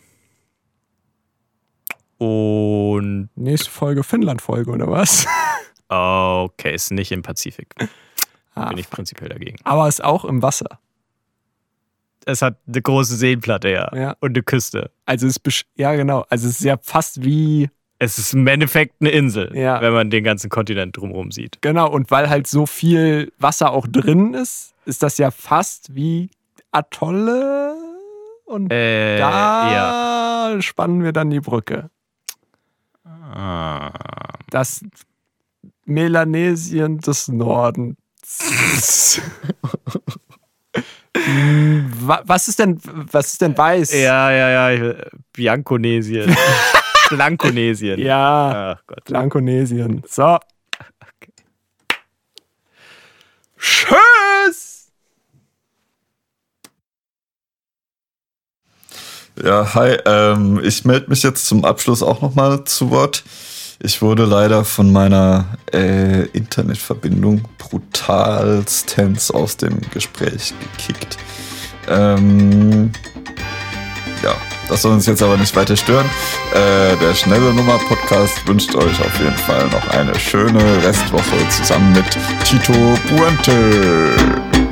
und Nächste Folge Finnland-Folge oder was? okay, ist nicht im Pazifik. Ah, Bin ich prinzipiell dagegen. aber ist auch im Wasser. Es hat eine große Seenplatte, ja. Ja. Und eine Küste. Also es ist ja genau. Also es ist ja fast wie Es ist im Endeffekt eine Insel, Ja. wenn man den ganzen Kontinent drumherum sieht. genau und weil halt so viel Wasser auch drin ist, ist das ja fast wie Atolle und Äh, ja. da spannen wir dann die Brücke. Ah. Das Melanesien des Nordens. Wa- was ist denn was ist denn weiß? Ja, ja, ja. Bianconesien. Blankonesien. Ja, Ach Gott. Blankonesien. So. Tschüss. Ja, hi. Ähm, ich melde mich jetzt zum Abschluss auch nochmal zu Wort. Ich wurde leider von meiner äh, Internetverbindung brutalstens aus dem Gespräch gekickt. Ähm, ja, das soll uns jetzt aber nicht weiter stören. Äh, der Schnelle Nummer Podcast wünscht euch auf jeden Fall noch eine schöne Restwoche zusammen mit Tito Puente.